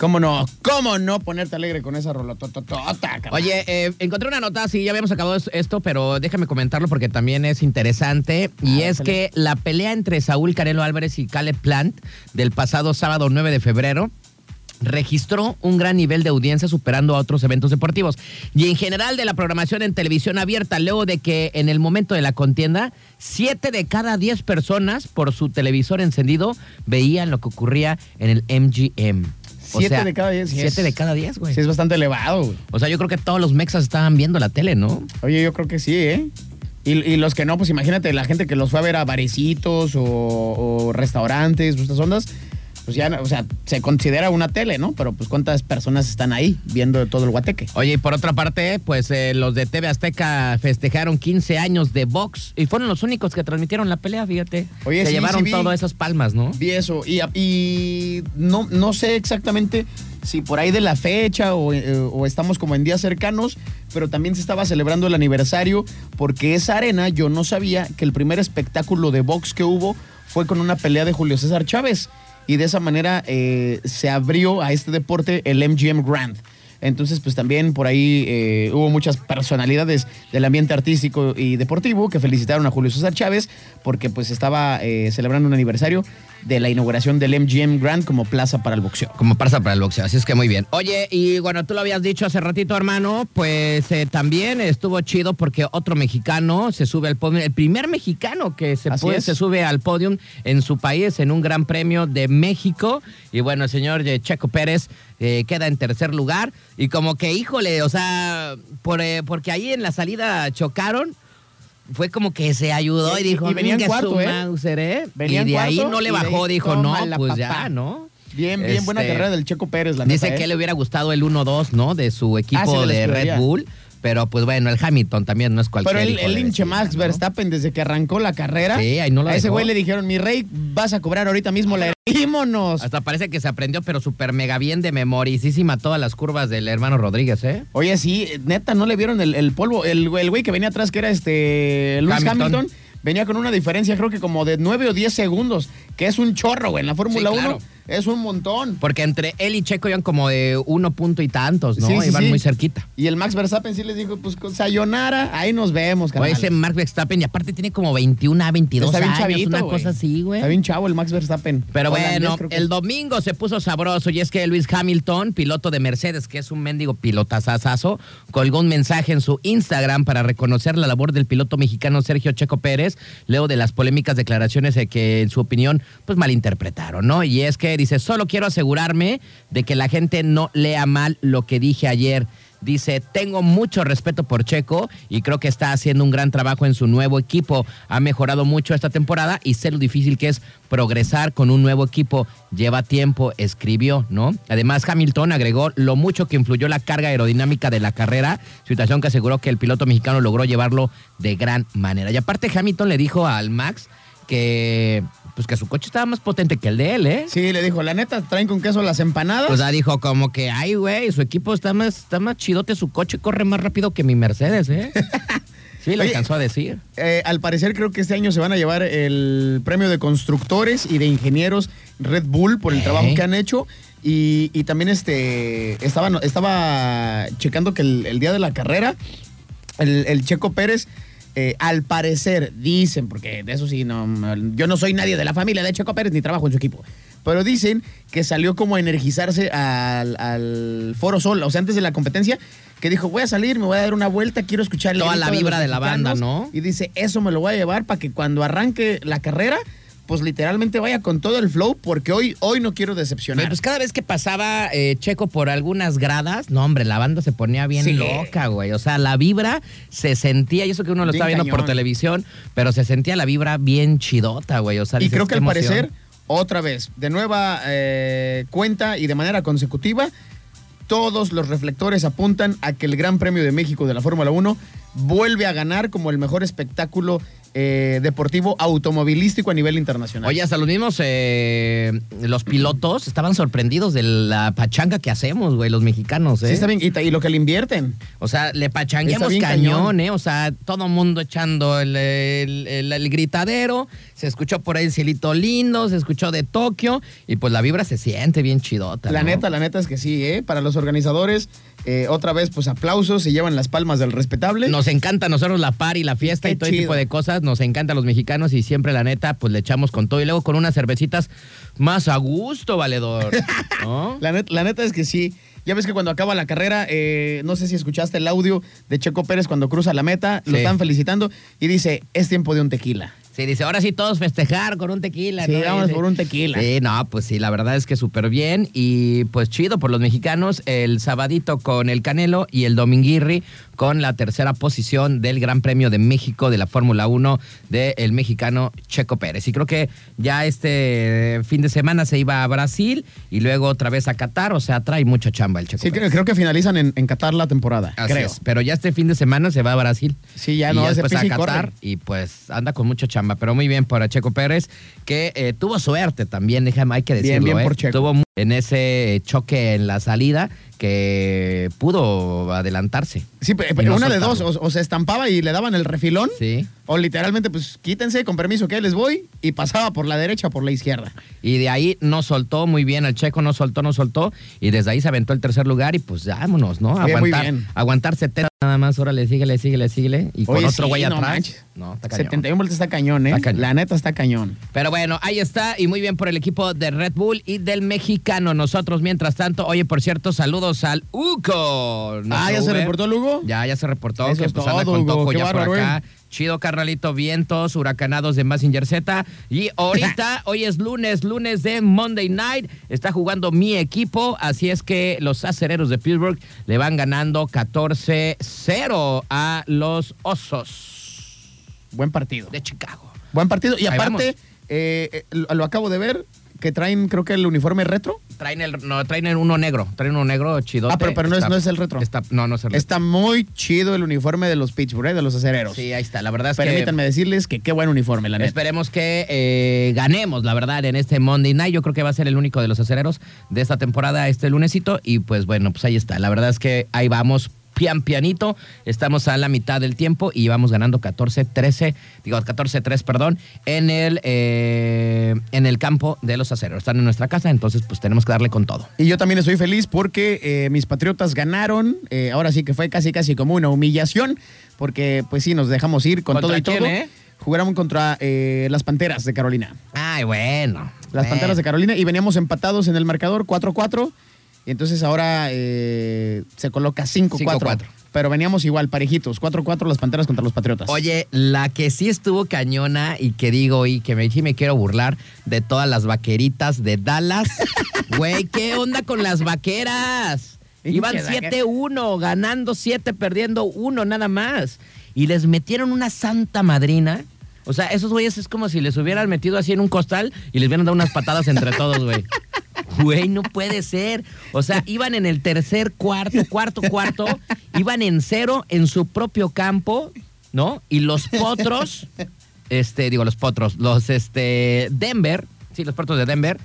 ¿Cómo no? ¿Cómo no ponerte alegre con esa carnal? Oye, eh, encontré una nota, sí, ya habíamos acabado es- esto, pero déjame comentarlo porque también es interesante. Y Ah, es que la pelea entre Saúl Canelo Álvarez y Caleb Plant del pasado sábado 9 de febrero registró un gran nivel de audiencia superando a otros eventos deportivos. Y en general de la programación en televisión abierta, luego de que en el momento de la contienda, siete de cada diez personas por su televisor encendido veían lo que ocurría en el MGM. Siete de cada diez, Siete es- de cada diez, güey. Sí, es bastante elevado, güey. O sea, yo creo que todos los mexas estaban viendo la tele, ¿no? Oye, yo creo que sí, ¿eh? Y, y los que no, pues imagínate, la gente que los fue a ver a barecitos o, o restaurantes, o estas ondas, pues ya, o sea, se considera una tele, ¿no? Pero pues cuántas personas están ahí viendo todo el guateque. Oye, y por otra parte, pues eh, los de TV Azteca festejaron 15 años de box y fueron los únicos que transmitieron la pelea, fíjate. Oye, Se sí, llevaron sí todas esas palmas, ¿no? Vi eso. Y, y no, no sé exactamente si por ahí de la fecha o, eh, o estamos como en días cercanos, pero también se estaba celebrando el aniversario porque esa arena yo no sabía que el primer espectáculo de box que hubo fue con una pelea de Julio César Chávez. Y de esa manera eh, se abrió a este deporte el MGM Grand. Entonces, pues también por ahí eh, hubo muchas personalidades del ambiente artístico y deportivo que felicitaron a Julio César Chávez porque pues estaba eh, celebrando un aniversario de la inauguración del MGM Grand como plaza para el boxeo. Como pasa para el boxeo, así es que muy bien. Oye, y bueno, tú lo habías dicho hace ratito, hermano, pues eh, también estuvo chido porque otro mexicano se sube al podio, el primer mexicano que se, puede- se sube al podio en su país en un gran premio de México. Y bueno, el señor Checo Pérez eh, queda en tercer lugar. Y como que, híjole, o sea, por, eh, porque ahí en la salida chocaron. Fue como que se ayudó y, Y- dijo, y venía en "Venga, su cuarto, ¿eh? Mauser, ¿eh?". Y de ahí cuarto no le bajó, dijo, no, pues papá". ya, ¿no? Bien, bien, buena Este, carrera del Checo Pérez, la Dice neta, que ¿eh? le hubiera gustado el 1-2, ¿no? De su equipo Ah, sí, de Red. Bull. Pero pues bueno, el Hamilton también no es cualquier Pero el, el hinche Max ¿no? Verstappen, desde que arrancó la carrera, Sí, ahí no lo a ese dejó. güey le dijeron, mi rey, vas a cobrar ahorita mismo la ¡Ímonos! Hasta parece que se aprendió, pero súper mega bien de memoricísima todas las curvas del hermano Rodríguez, ¿eh? Oye, sí, neta, no le vieron el, el polvo. El, el güey que venía atrás, que era este Lewis Hamilton. Hamilton. venía con una diferencia, creo que como de 9 o 10 segundos, que es un chorro, güey. En la Fórmula Sí, 1 claro. Es un montón. Porque entre él y Checo iban como de uno punto y tantos, ¿no? Sí, sí, iban sí. muy cerquita. Y el Max Verstappen sí les dijo, pues con Sayonara, ahí nos vemos, carnal. ese Mark Verstappen, y aparte tiene como 21 a 22 Está bien años, chavito, una cosa así, güey. Está bien chavo el Max Verstappen. Pero Holandés, bueno, que el domingo se puso sabroso y es que Luis Hamilton, piloto de Mercedes, que es un mendigo pilotazazazo, colgó un mensaje en su Instagram para reconocer la labor del piloto mexicano Sergio Checo Pérez, luego de las polémicas declaraciones de que en su opinión pues malinterpretaron, ¿no? Y es que dice, solo quiero asegurarme de que la gente no lea mal lo que dije ayer. Dice, tengo mucho respeto por Checo y creo que está haciendo un gran trabajo en su nuevo equipo. Ha mejorado mucho esta temporada y sé lo difícil que es progresar con un nuevo equipo. Lleva tiempo, escribió, ¿no? Además, Hamilton agregó lo mucho que influyó la carga aerodinámica de la carrera, situación que aseguró que el piloto mexicano logró llevarlo de gran manera. Y aparte, Hamilton le dijo al Max que, pues, que su coche estaba más potente que el de él, ¿eh? Sí, le dijo, la neta, traen con queso las empanadas. O sea, dijo como que, ay, güey, su equipo está más, está más chidote, su coche corre más rápido que mi Mercedes, ¿eh? <laughs> Sí, lo Oye, alcanzó a decir. Eh, al parecer creo que este año se van a llevar el premio de constructores y de ingenieros Red Bull por el Ok. trabajo que han hecho. Y, y también este estaba, estaba checando que el, el día de la carrera, el, el Checo Pérez, eh, al parecer, dicen, porque de eso sí, no, yo no soy nadie de la familia de Checo Pérez ni trabajo en su equipo. Pero dicen que salió como a energizarse al, al Foro Sol, o sea, antes de la competencia, que dijo, voy a salir, me voy a dar una vuelta, quiero escuchar el Toda la de vibra de la banda, mexicanos". ¿no? Y dice, eso me lo voy a llevar para que cuando arranque la carrera, pues literalmente vaya con todo el flow, porque hoy, hoy no quiero decepcionar. Pues cada vez que pasaba eh, Checo por algunas gradas, no, hombre, la banda se ponía bien Sí. loca, güey. O sea, la vibra se sentía, y eso que uno lo Bien estaba viendo por televisión, pero se sentía la vibra bien chidota, güey. O sea, y dices, creo que al emoción. parecer, otra vez, de nueva eh, cuenta y de manera consecutiva, todos los reflectores apuntan a que el Gran Premio de México de la Fórmula 1 vuelve a ganar como el mejor espectáculo eh, deportivo automovilístico a nivel internacional. Oye, hasta los mismos eh, los pilotos estaban sorprendidos de la pachanga que hacemos, güey, los mexicanos, ¿eh? sí, está bien. Y, lo que le invierten. O sea, le pachangueamos cañón, cañón. ¿eh? O sea, todo mundo echando el, el- el- el gritadero. Se escuchó por ahí el cielito lindo, se escuchó de Tokio. Y pues la vibra se siente bien chidota. La ¿no? neta, la neta es que sí, ¿eh? Para los organizadores, eh, otra vez, pues aplausos, se llevan las palmas del respetable. Nos encanta a nosotros la par y la fiesta Qué y todo chido. tipo de cosas. Nos encanta a los mexicanos y siempre, la neta, pues le echamos con todo. Y luego con unas cervecitas más a gusto, valedor. <laughs> ¿No? La, net- la neta es que sí. Ya ves que cuando acaba la carrera, eh, no sé si escuchaste el audio de Checo Pérez cuando cruza la meta, lo están felicitando y dice, es tiempo de un tequila. Sí, dice, ahora sí todos festejar con un tequila. Sí, ¿no? Dice, por un tequila. Sí, no, pues sí, la verdad es que súper bien y pues chido por los mexicanos. El sabadito con el Canelo y el Dominguirri con la tercera posición del Gran Premio de México de la Fórmula 1 del mexicano Checo Pérez. Y creo que ya este fin de semana se iba a Brasil y luego otra vez a Qatar, o sea, trae mucha chamba el Checo Sí, Pérez. creo, creo que finalizan en, en Qatar la temporada, Así creo. es, pero ya este fin de semana se va a Brasil. Sí, ya y no, ya ese después a y corre. Qatar y pues anda con mucha chamba, pero muy bien para Checo Pérez, que eh, tuvo suerte también, déjame, hay que Bien, decirlo. bien ¿eh? por Checo. Tuvo en ese choque en la salida que pudo adelantarse. Sí, pero no una de dos, o, o se estampaba y le daban el refilón, Sí. O literalmente, pues quítense, con permiso, que les voy, y pasaba por la derecha por la izquierda. Y de ahí no soltó muy bien, el checo no soltó, no soltó, y desde ahí se aventó el tercer lugar y pues vámonos, ¿no? Bien, muy Aguantar, bien. aguantar 70 nada más, órale, síguele, síguele, síguele. Y con Oye, otro güey atrás. manches. No, está cañón. 71 vueltas está cañón, ¿eh? Está cañón. La neta está cañón. Pero bueno, ahí está y muy bien por el equipo de Red Bull y del mexicano. Nosotros, mientras tanto, oye, por cierto, saludos al Uco. ah, ¿ya se reportó el Hugo? Ya, ya se reportó Eso que es pues, anda con Hugo. Toco Qué ya por bárbaro, acá. Chido, carnalito, vientos, huracanados de Massinger Z. Y ahorita, <laughs> hoy es lunes, lunes de Monday Night. Está jugando mi equipo, así es que los acereros de Pittsburgh le van ganando 14-0 a los Osos Buen partido. de Chicago. Buen partido. Y aparte, eh, eh, lo, lo acabo de ver, que traen, creo que el uniforme retro. Traen el, no, traen el uno negro, traen uno negro chido. Ah, pero- pero no es- no es el retro. Está, no, no es el retro. Está muy chido el uniforme de los Pittsburgh, ¿eh? de los acereros. Sí, ahí está. La verdad es Permítanme decirles que qué buen uniforme, la neta. esperemos que eh, ganemos, la verdad, en este Monday Night. Yo creo que va a ser el único de los aceleros de esta temporada, este lunesito. Y pues bueno, pues ahí está. La verdad es que ahí vamos. Pian pianito. Estamos a la mitad del tiempo y vamos ganando 14-13, digo 14-3, perdón, en el, eh, en el campo de los aceros. Están en nuestra casa, entonces pues tenemos que darle con todo. Y yo también estoy feliz porque eh, mis patriotas ganaron. Eh, ahora sí que fue casi casi como una humillación. Porque pues sí, nos dejamos ir con ¿Contra todo y quién, todo. eh? Jugaron contra eh, las Panteras de Carolina. Ay, bueno. Las Panteras de Carolina y veníamos empatados en el marcador 4-4. Y entonces ahora eh, se coloca 5-4. 5-4. Pero veníamos igual, parejitos. 4-4 las Panteras contra los Patriotas. Oye, la que sí estuvo cañona y que digo y que me, sí me quiero burlar de todas las vaqueritas de Dallas. <laughs> Güey, ¿qué onda con las vaqueras? Iban Pinche vaquera. 7-1, ganando 7, perdiendo 1 nada más. Y les metieron una santa madrina. O sea, esos güeyes es como si les hubieran metido así en un costal y les hubieran dado unas patadas entre todos, güey. Güey, no puede ser. O sea, iban en el tercer cuarto, cuarto, cuarto, iban en cero en su propio campo, ¿no? Y los potros, este, digo, los potros, los, este, Denver, sí, los potros de Denver,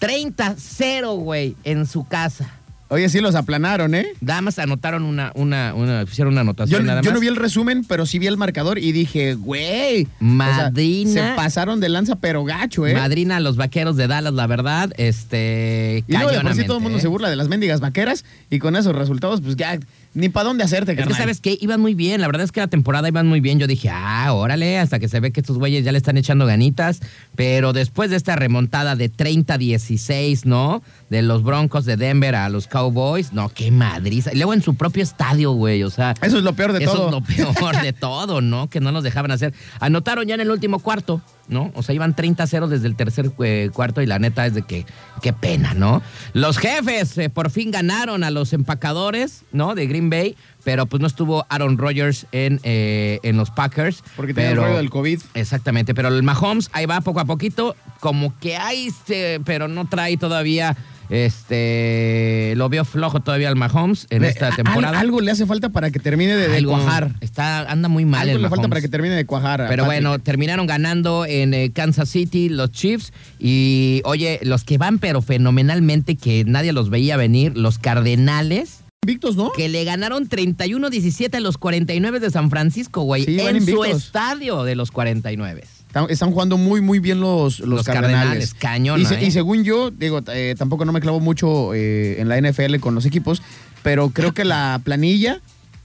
30-0, güey, en su casa. Oye, sí los aplanaron, ¿eh? Nada más anotaron una, una, una, hicieron una Yo, anotación nada yo más. no vi el resumen, pero sí vi el marcador y dije, güey. o sea, Madrina. se pasaron de lanza, pero gacho, ¿eh? Madrina a los vaqueros de Dallas, la verdad, este, y luego de por sí todo el mundo ¿eh? se burla de las mendigas vaqueras y con esos resultados, pues ya ni para dónde hacerte, Es que carnal. sabes que iban muy bien, la verdad es que la temporada iban muy bien. Yo dije, ah, órale, hasta que se ve que estos güeyes ya le están echando ganitas. Pero después de esta remontada de 30-16, ¿no? De los Broncos de Denver a los Cowboys, no, qué madriza. Y luego en su propio estadio, güey, o sea. Eso es lo peor de eso todo. es lo peor de todo, ¿no? Que no nos dejaban hacer. Anotaron ya en el último cuarto, ¿no? O sea, iban 30-0 desde el tercer eh, cuarto y la neta es de que, qué pena, ¿no? Los jefes eh, por fin ganaron a los empacadores, ¿no? De Green Bay, pero pues no estuvo Aaron Rodgers en, eh, en los Packers. Porque tenía el rollo del COVID. Exactamente, pero el Mahomes ahí va poco a poquito, como que hay, este, pero no trae todavía, este, lo veo flojo todavía el Mahomes en esta al- temporada. algo le hace falta para que termine de, cuajar. Está, anda muy mal Algo el le falta para que termine de cuajar. Pero bueno, terminaron ganando en eh, Kansas City los Chiefs. Y oye, los que van pero fenomenalmente, que nadie los veía venir, los Cardenales, Invictos, ¿no? que le ganaron 31-17 a los 49 de San Francisco, güey. Sí, en su estadio de los 49. Están, están jugando muy, muy bien los, los, Los cardenales. Cardenales, cañona, y, se- ¿eh? y según yo, digo, eh, tampoco no me clavo mucho eh, en la NFL con los equipos, pero creo que la planilla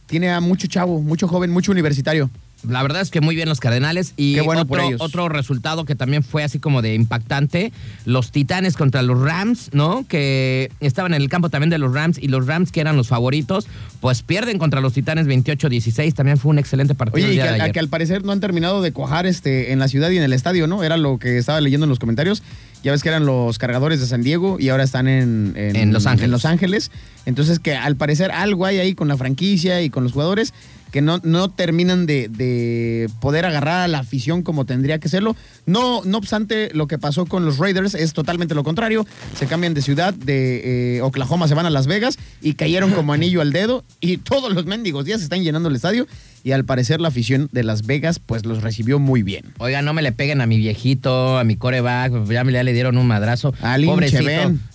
tiene a mucho chavo, mucho joven, mucho universitario. La verdad es que muy bien los Cardenales. Y Qué bueno por otro, ellos. otro resultado que también fue así como de impactante, los Titanes contra los Rams, ¿no? Que estaban en el campo también de los Rams y los Rams, que eran los favoritos, pues pierden contra los Titanes 28-16. También fue un excelente partido. Oye, y que, de a- ayer. que al parecer no han terminado de cuajar este, en la ciudad y en el estadio, ¿no? Era lo que estaba leyendo en los comentarios. Ya ves que eran los cargadores de San Diego y ahora están en, En Los Ángeles. en Los Ángeles. Entonces que al parecer algo hay ahí con la franquicia y con los jugadores que no, no terminan de, de poder agarrar a la afición como tendría que serlo. No, no obstante, lo que pasó con los Raiders es totalmente lo contrario. Se cambian de ciudad, de eh, Oklahoma se van a Las Vegas y cayeron como anillo al dedo y todos los mendigos días se están llenando el estadio y al parecer la afición de Las Vegas pues los recibió muy bien. Oiga, no me le peguen a mi viejito, a mi coreback, ya, ya le dieron un madrazo. Al Pobrecito.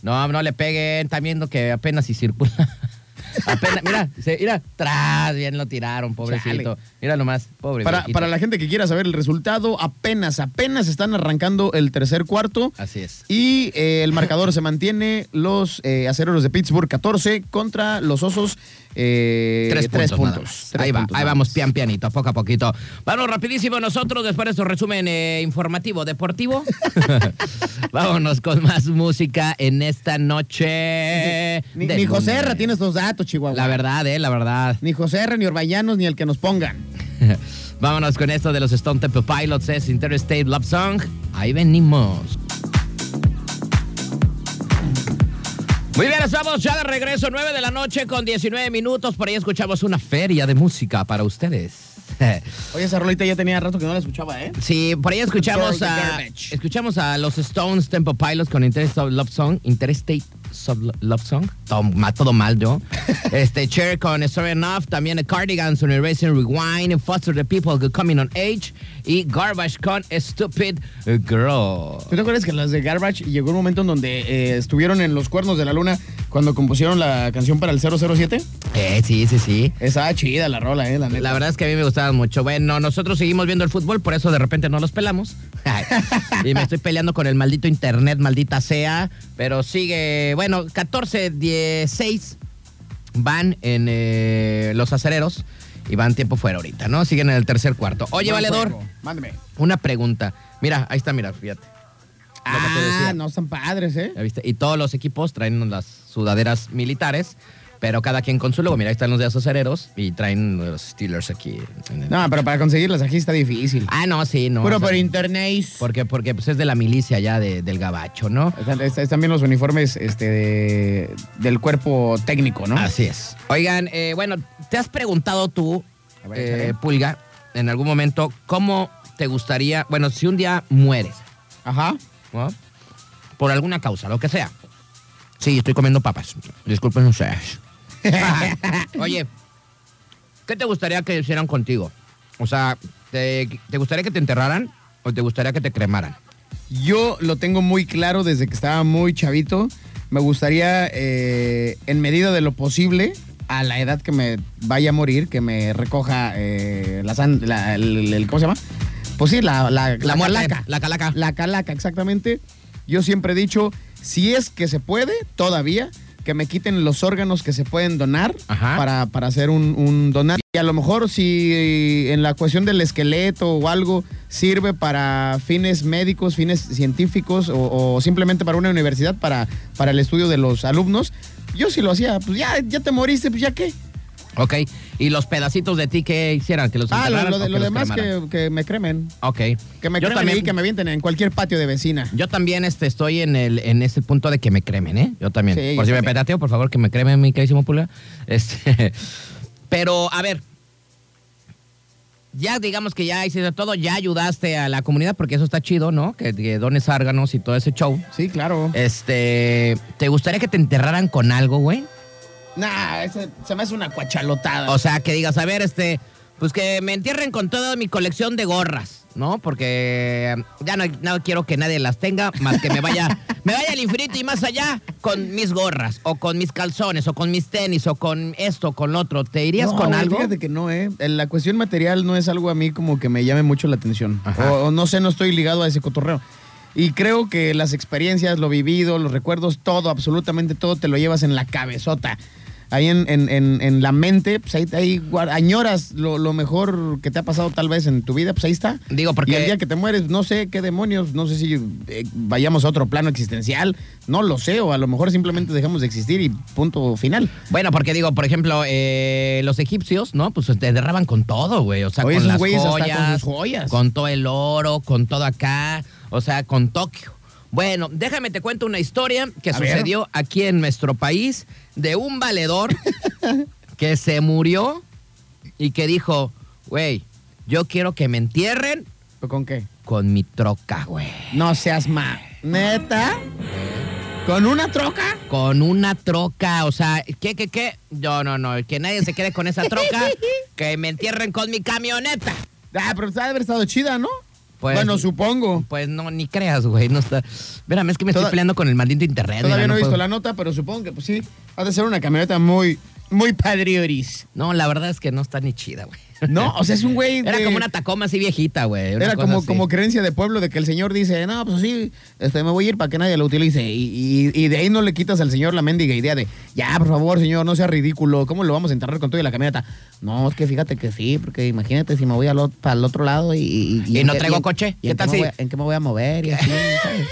No, no le peguen, está viendo que apenas si circula. Apenas, mira, se, mira, tras, bien lo tiraron, pobrecito. Chale. Mira nomás, pobre Para, para la gente que quiera saber el resultado, apenas, apenas están arrancando el tercer cuarto. Así es. Y eh, el marcador se mantiene los eh, acereros de Pittsburgh 14 contra los osos eh, Tres puntos. Tres ahí va, puntos ahí vamos, pian pianito, poco a poquito. Vamos rapidísimo nosotros después de este resumen eh, informativo deportivo. <laughs> Vámonos con más música en esta noche. Ni, José. Erra tiene estos datos, Chihuahua. La verdad, eh, la verdad. Ni José Erra, ni Orbañanos, ni el que nos pongan. <laughs> Vámonos con esto de los Stone Temple Pilots, es Interstate Love Song. Ahí venimos. Muy bien, estamos ya de regreso, 9 de la noche con 19 minutos. Por ahí escuchamos una feria de música para ustedes. <laughs> Oye, esa rolita ya tenía rato que no la escuchaba, ¿eh? Sí, por ahí escuchamos a, escuchamos a los Stones Temple Pilots con Interstate Love Song. Interstate Sub- Love Song. Todo, ma- todo mal yo. <laughs> este, Cher con Story Enough. También The Cardigans con Erasing Rewind. Foster the People Coming on Age. Y Garbage con Stupid Girl. ¿Tú te acuerdas que las de Garbage llegó un momento en donde eh, estuvieron en los cuernos de la luna Cuando compusieron la canción para el 007. Eh, sí, sí, sí. Estaba chida la rola, eh, la neta. La verdad es que a mí me gustaban mucho. Bueno, nosotros seguimos viendo el fútbol, por eso de repente no los pelamos. Y me estoy peleando con el maldito internet, maldita sea. Pero sigue, bueno, 14-16 van en eh, los acereros y van tiempo fuera ahorita, ¿no? Siguen en el tercer cuarto. Oye, Buen Valedor, juego. Mándeme. una pregunta. Mira, ahí está, mira, fíjate. Ah, no están padres, ¿eh? ¿Ya viste? Y todos los equipos traen las sudaderas militares, pero cada quien con su logo. Mira, ahí están los de acereros y traen los Steelers aquí. No, pero para conseguirlas aquí está difícil. Ah, no, sí, no. Puro o sea, por internet. Porque, porque pues es de la milicia ya de- del gabacho, ¿no? Están, est- están bien los uniformes este, de- del cuerpo técnico, ¿no? Así es. Oigan, eh, bueno, ¿te has preguntado tú, ver, eh. Pulga, en algún momento, cómo te gustaría, bueno, si un día mueres, Ajá. ¿no? Por alguna causa, lo que sea. Sí, estoy comiendo papas. Disculpen ustedes. <laughs> Oye, ¿qué te gustaría que hicieran contigo? O sea, ¿te, te gustaría que te enterraran o te gustaría que te cremaran? Yo lo tengo muy claro desde que estaba muy chavito. Me gustaría, eh, en medida de lo posible, a la edad que me vaya a morir, que me recoja eh, la, san- la- el, el- ¿Cómo se llama? Pues sí, la, la, La calaca. la calaca. La calaca, exactamente. Yo siempre he dicho, si es que se puede, todavía, que me quiten los órganos que se pueden donar Ajá. para, para hacer un, un donar. Y a lo mejor si en la cuestión del esqueleto o algo sirve para fines médicos, fines científicos o, o simplemente para una universidad, para, para el estudio de los alumnos, yo sí lo hacía. Pues ya, ya te moriste, pues ya qué. Ok. ¿Y los pedacitos de ti qué hicieran? ¿Que los Ah, lo, de- que lo demás que, que me cremen. Ok. Que me Yo cremen también- y que me avienten en cualquier patio de vecina. Yo también este, estoy en, el, en ese punto de que me cremen, ¿eh? Yo también. Sí, por yo si me petateo, por favor, que me cremen, mi carísimo Pulga. Este, <laughs> pero, a ver. Ya digamos que ya hiciste todo, ya ayudaste a la comunidad, porque eso está chido, ¿no? Que, que dones órganos y todo ese show. Sí, claro. Este, ¿te gustaría que te enterraran con algo, güey? Nah, ese- se me hace una cuachalotada. O sea, que digas, a ver, este, pues que me entierren con toda mi colección de gorras, ¿no? Porque ya no, no quiero que nadie las tenga, más que me vaya, me vaya al infinito y más allá con mis gorras, o con mis calzones, o con mis tenis, o con esto, con lo otro. ¿Te irías No, con güey, algo? Fíjate que no, ¿eh? La cuestión material no es algo a mí como que me llame mucho la atención. O no sé, no estoy ligado a ese cotorreo. Y creo que las experiencias, lo vivido, los recuerdos, todo, absolutamente todo, te lo llevas en la cabezota. Ahí en, en- en- en la mente, pues ahí, ahí añoras lo, lo mejor que te ha pasado tal vez en tu vida, pues ahí está. Digo, porque- Y el día que te mueres, no sé qué demonios, no sé si eh, vayamos a otro plano existencial, no lo sé, o a lo mejor simplemente dejamos de existir y punto final. Bueno, porque digo, por ejemplo, eh, los egipcios, ¿no? Pues te enterraban con todo, güey. O sea, Oye, con las hasta con joyas, sus joyas. con todo el oro, con todo acá, o sea, con Tokio. Bueno, déjame te cuento una historia que A ver. sucedió aquí en nuestro país de un valedor <laughs> que se murió y que dijo, güey, yo quiero que me entierren ¿Con qué? con mi troca, güey. No seas ma. ¿Neta? ¿Con una troca? Con una troca, o sea, ¿qué, qué, qué? No, no, no, que nadie se quede con esa troca, <laughs> que me entierren con mi camioneta. Ah, pero ha de haber estado chida, ¿no? Pues- bueno, supongo. Pues no, ni creas, güey, no está... Espérame, es que me estoy peleando con el maldito internet. Todavía mira, no he visto puedo- la nota, pero supongo que pues sí. Ha de ser una camioneta muy, muy padrioris. No, la verdad es que no está ni chida, güey. No, o sea, es un güey. Era de- como una Tacoma así viejita, güey. Era como, así. como creencia de pueblo de que el señor dice, no, pues sí, este, me voy a ir para que nadie lo utilice. Y, y- y de ahí no le quitas al señor la mendiga idea de, ya, por favor, señor, no sea ridículo, ¿cómo lo vamos a enterrar con todo y la camioneta? No, es que fíjate que sí, porque imagínate si me voy al ot- para el otro lado y... ¿Y, ¿Y en no traigo coche? ¿y ¿Qué tal si- a- ¿En qué me voy a mover? Y así, ¿sabes?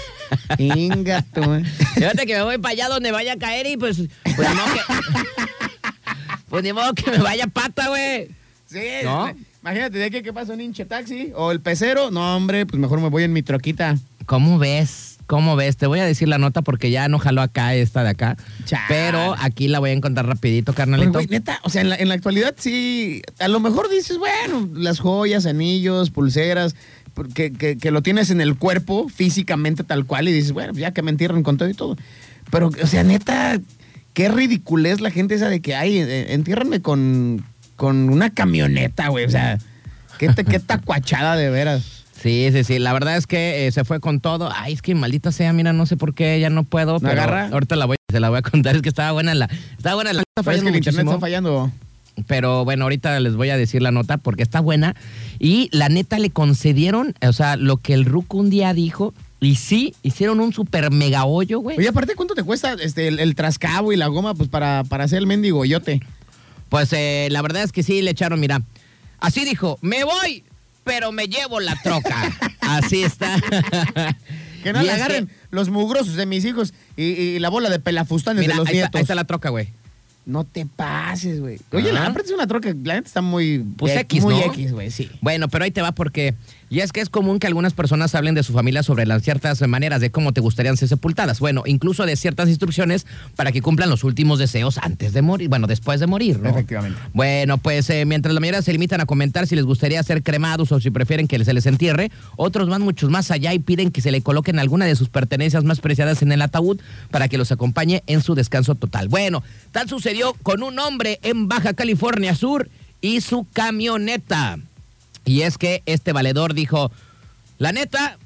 <laughs> Inga tú, eh. Fíjate que me voy para allá donde vaya a caer y pues... Pues que... <laughs> pues ni modo que me vaya pata, güey. Sí, ¿No? imagínate, de que, que pasa un hinche taxi o el pecero. No, hombre, pues mejor me voy en mi troquita. ¿Cómo ves? ¿Cómo ves? Te voy a decir la nota porque ya no jaló acá esta de acá. Chale. Pero aquí la voy a encontrar rapidito, Pero, carnalito. güey, neta, o sea, en la, en la actualidad sí, a lo mejor dices, bueno, las joyas, anillos, pulseras, que, que- que lo tienes en el cuerpo físicamente tal cual y dices, bueno, ya que me entierran con todo y todo. Pero, o sea, neta, qué ridiculez la gente esa de que, ay, eh, entiérranme con, con una camioneta, güey, o sea, qué, qué tacuachada de veras. Sí, sí, sí. La verdad es que eh, se fue con todo. Ay, es que maldita sea, mira, no sé por qué, ya no puedo. ¿Me pero agarra? Ahorita la voy, se la voy a contar. Es que estaba buena la. Estaba buena la. Está Pero es que fallando el internet está fallando. Pero bueno, ahorita les voy a decir la nota porque está buena. Y la neta le concedieron, o sea, lo que el Ruco un día dijo. Y sí, hicieron un super mega hoyo, güey. Oye, aparte, ¿cuánto te cuesta este, el, el trascabo y la goma pues para, para hacer el mendigo yote? Pues eh, la verdad es que sí le echaron, mira. Así dijo, me voy, pero me llevo la troca. <laughs> Así está. Que no Y le que- agarren los mugrosos de mis hijos y, y la bola de pelafustanes Mira, de los ahí, está, nietos. ahí está la troca, güey. No te pases, güey. Oye, la aparte es una troca, la neta está muy... Pues eh, X, Muy ¿no? X, güey, sí. Bueno, pero ahí te va porque, y es que es común que algunas personas hablen de su familia sobre las ciertas maneras de cómo te gustarían ser sepultadas. Bueno, incluso de ciertas instrucciones para que cumplan los últimos deseos antes de morir, bueno, después de morir, ¿no? Efectivamente. Bueno, pues eh, mientras la mayoría se limitan a comentar si les gustaría ser cremados o si prefieren que se les entierre, otros van muchos más allá y piden que se le coloquen alguna de sus pertenencias más preciadas en el ataúd para que los acompañe en su descanso total. Bueno, tal sucedió con un hombre en Baja California Sur y su camioneta. Y es que este valedor dijo, la neta,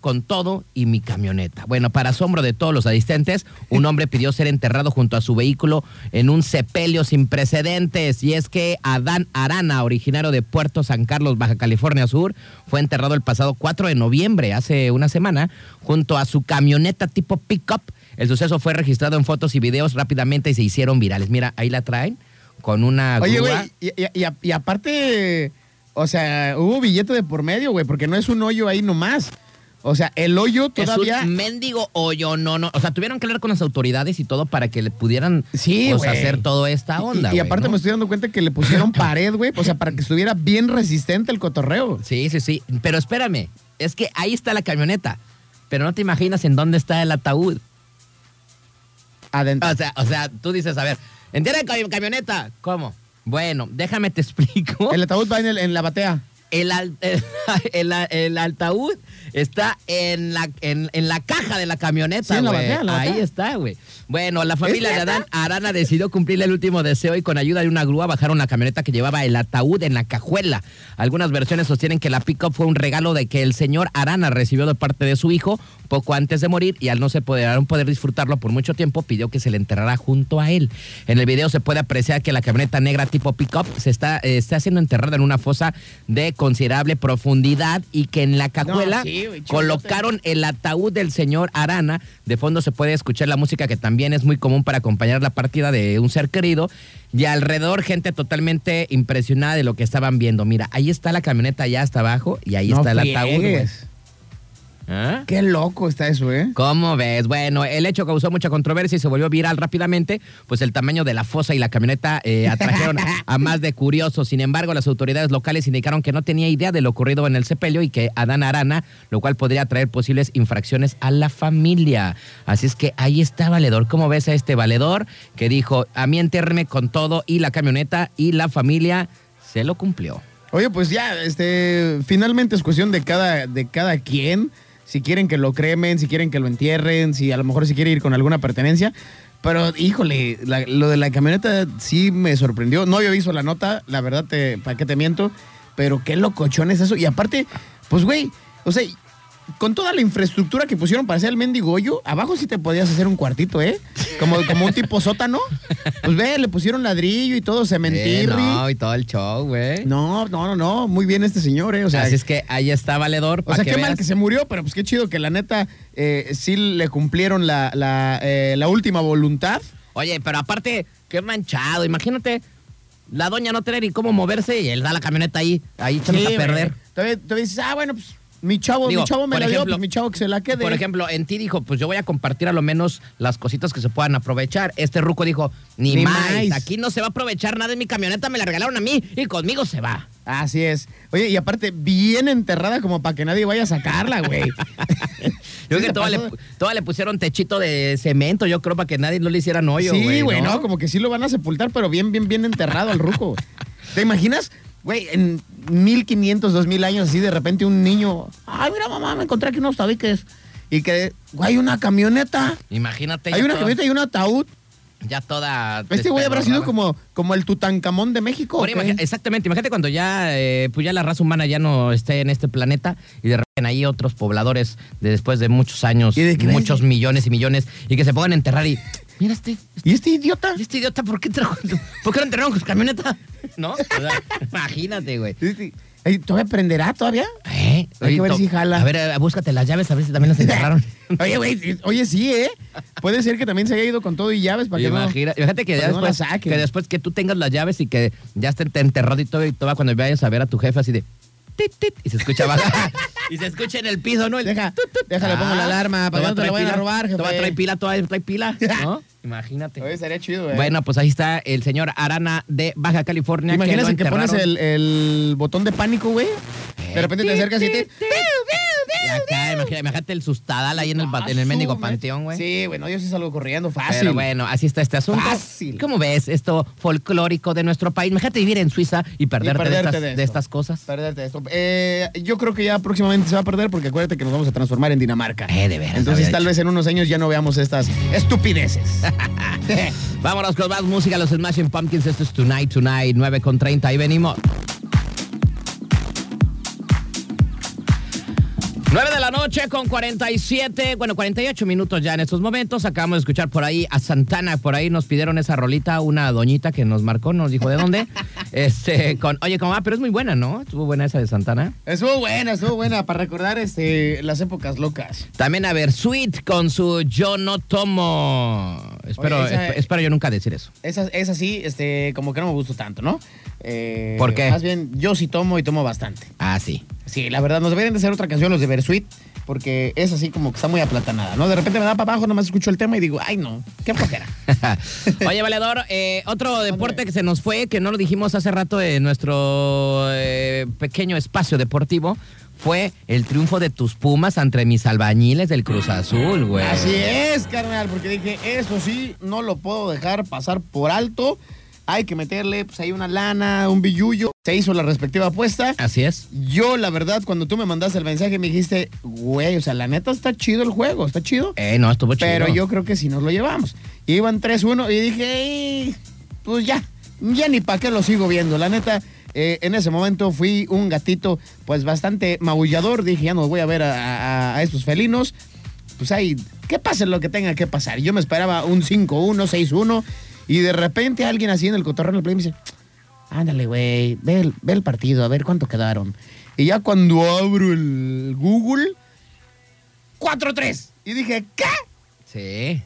con todo y mi camioneta. Bueno, para asombro de todos los asistentes, un hombre pidió ser enterrado junto a su vehículo en un sepelio sin precedentes. Y es que Adán Arana, originario de Puerto San Carlos, Baja California Sur, fue enterrado el pasado 4 de noviembre, hace una semana, junto a su camioneta tipo pickup. El suceso fue registrado en fotos y videos rápidamente y se hicieron virales. Mira, ahí la traen con una Oye, güey, y, y- y a- y aparte, o sea, hubo billete de por medio, güey, porque no es un hoyo ahí nomás. O sea, el hoyo todavía... Es un mendigo hoyo, no, no. O sea, tuvieron que hablar con las autoridades y todo para que le pudieran Sí, pues, hacer toda esta Y- onda. Y, güey, aparte ¿no? me estoy dando cuenta que le pusieron <laughs> pared, güey, o sea, para que estuviera bien resistente el cotorreo. Sí, sí, sí. Pero espérame, es que ahí está la camioneta. Pero no te imaginas en dónde está el ataúd. Adentro. O sea, o sea tú dices, a ver, entiende cami- camioneta. ¿Cómo? Bueno, déjame te <laughs> explico. El ataúd va en, el- en la batea. El, al- el, <laughs> el- el altaúd está en la, en, en la caja de la camioneta, Sí, en la güey. batea, en la Ahí está, güey. Bueno, la familia de? Adán Arana decidió cumplirle el último deseo y con ayuda de una grúa bajaron la camioneta que llevaba el ataúd en la cajuela. Algunas versiones sostienen que la pickup fue un regalo de que el señor Arana recibió de parte de su hijo poco antes de morir y al no se poder, poder disfrutarlo por mucho tiempo pidió que se le enterrara junto a él. En el video se puede apreciar que la camioneta negra tipo pickup se está, eh, está siendo enterrada en una fosa de considerable profundidad y que en la cajuela sí, colocaron el ataúd del señor Arana. De fondo se puede escuchar la música que también es muy común para acompañar la partida de un ser querido. Y alrededor gente totalmente impresionada de lo que estaban viendo. Mira, ahí está la camioneta ya hasta abajo y ahí No está el ataúd. ¿Ah? Qué loco está eso, ¿eh? ¿Cómo ves? Bueno, el hecho causó mucha controversia y se volvió viral rápidamente, pues el tamaño de la fosa y la camioneta eh, <laughs> atrajeron a más de curiosos. Sin embargo, las autoridades locales indicaron que no tenía idea de lo ocurrido en el sepelio y que Adán Arana, lo cual podría traer posibles infracciones a la familia. Así es que ahí está Valedor. ¿Cómo ves a este Valedor que dijo, a mí entérreme con todo y la camioneta y la familia se lo cumplió? Oye, pues ya, este, finalmente es cuestión de cada, de cada quien. Si quieren que lo cremen, si quieren que lo entierren, si a lo mejor si quiere ir con alguna pertenencia. Pero, híjole, la- lo de la camioneta sí me sorprendió. No había visto la nota, la verdad, te, ¿para qué te miento? Pero qué locochón es eso. Y aparte, pues, güey, o sea, con toda la infraestructura que pusieron para hacer el mendigo hoyo, abajo sí te podías hacer un cuartito, ¿eh? Como, como un tipo sótano. Pues ve, le pusieron ladrillo y todo, cementirri. Eh, no, y todo el show, güey. No, no, no, no, muy bien este señor, ¿eh? O sea, Así es que ahí está Valedor. o sea que qué mal que se murió, pero pues qué chido que la neta eh, sí le cumplieron la, la, eh, la última voluntad. Oye, pero aparte, qué manchado. Imagínate, la doña no tener ni cómo moverse y él da la camioneta ahí, ahí echándose Sí, a perder. Todavía, todavía dices, ah, bueno, pues mi chavo, Digo, mi chavo me la dio, pues mi chavo que se la quede. Por ejemplo, en ti dijo, pues yo voy a compartir a lo menos las cositas que se puedan aprovechar. Este ruco dijo, ni, Ni más, más. aquí no se va a aprovechar nada en mi camioneta, me la regalaron a mí y conmigo se va. Así es. Oye, y aparte, bien enterrada como para que nadie vaya a sacarla, güey. <laughs> Yo creo que toda le, toda le pusieron techito de cemento, yo creo, para que nadie no le hicieran hoyo, sí, güey. güey, ¿no? Como que sí lo van a sepultar, pero bien, bien, bien enterrado al ruco. güey. ¿Te imaginas? Güey, en 1500, 2000 años, así de repente un niño, ay, mira, mamá, me encontré aquí unos tabiques. Y que, güey, una camioneta. Imagínate. Hay una todo- camioneta y un ataúd. ya toda. Este güey habrá sido como, como el Tutankamón de México. exactamente, imagínate cuando ya, eh, pues ya la raza humana ya no esté en este planeta y de repente ahí otros pobladores de después de muchos años, ¿Y de muchos millones y millones, y que se a enterrar y. Mira este. ¿Y este idiota? ¿y Este idiota, ¿por qué trajo? ¿Por qué lo enterraron con su camioneta? <laughs> ¿No? O sea, imagínate, güey. Este- Ey, ¿Todavía prenderá todavía? ¿Eh? Hay que ver si jala. A ver, búscate las llaves, a ver si también las <laughs> enterraron. Oye, güey, oye, sí, ¿eh? Puede ser que también se haya ido con todo y llaves para que no... Imagina- imagínate que, no después, que después que tú tengas las llaves y que ya estén enterrado y todo, y todo cuando vayas a ver a tu jefe así de tit, tit, y se escucha baja, <laughs> y se escucha en el piso, ¿no? El Deja, tut, tut. déjale, pongo la alarma, para que no te trae la vayan a robar, jefe. traer pila, todavía trae pila, ¿no? Imagínate. Oye, estaría chido, ¿eh? Bueno, pues ahí está el señor Arana de Baja California. ¿Te imaginas lo en que pones el botón de pánico, güey? De repente te acercas y te... Y acá, imagínate, imagínate el sustadal ahí en el, pa- en el mendigo panteón, güey. Sí, güey, no, yo sí salgo corriendo fácil. Pero bueno, así está este asunto. Fácil. ¿Cómo ves esto folclórico de nuestro país? Imagínate vivir en Suiza y perderte, de, estas, de esto. estas cosas. Perderte de esto. Eh, yo creo que ya próximamente se va a perder porque acuérdate que nos vamos a transformar en Dinamarca. Eh, de veras, Entonces había tal vez en unos años ya no veamos estas estupideces. <laughs> Vámonos con más música, los Smashing Pumpkins. Esto es Tonight, Tonight, 9 con 30. Ahí venimos. 9 de la noche con 47, bueno, 48 minutos ya en estos momentos. Acabamos de escuchar por ahí a Santana, por ahí nos pidieron esa rolita, una doñita que nos marcó, nos dijo de dónde. <laughs> este, con, oye, como, ah, pero es muy buena, ¿no? Estuvo buena esa de Santana. estuvo buena, estuvo buena para recordar este, las épocas locas. También a ver, Sweet con su Yo no tomo. Espero, Oye, esa- esp- espero yo nunca decir eso. Esa, esa sí, este, como que no me gustó tanto, ¿no? Eh, ¿Por qué? Más bien, yo sí tomo y tomo bastante. Ah, sí. Sí, la verdad, nos deberían de hacer otra canción los de Versuit, porque es así como que está muy aplatanada, ¿no? De repente me da para abajo, nomás escucho el tema y digo, ay no, qué flojera. <laughs> Oye, Valedor, eh, otro deporte que se nos fue, que no lo dijimos hace rato en nuestro eh, pequeño espacio deportivo, fue el triunfo de tus Pumas ante mis albañiles del Cruz Azul, güey. Así es, carnal, porque dije, eso sí, no lo puedo dejar pasar por alto. Hay que meterle, pues ahí una lana, un billullo. Se hizo la respectiva apuesta. Así es. Yo, la verdad, cuando tú me mandaste el mensaje, me dijiste, güey, o sea, la neta está chido el juego, está chido. Eh, no, estuvo chido. Pero yo creo que sí nos lo llevamos. Iban 3-1 y dije, "Ey, pues ya, ya ni para qué lo sigo viendo. La neta, eh, en ese momento fui un gatito, pues bastante maullador. Dije, ya no voy a ver a, a- a estos felinos. Pues ahí, que pase lo que tenga que pasar. Yo me esperaba un 5-1, 6-1. Y de repente alguien así en el cotorreo en el play me dice, ándale, güey, ve el, ve el partido, a ver cuánto quedaron. Y ya cuando abro el Google, 4-3. Y dije, ¿qué? Sí.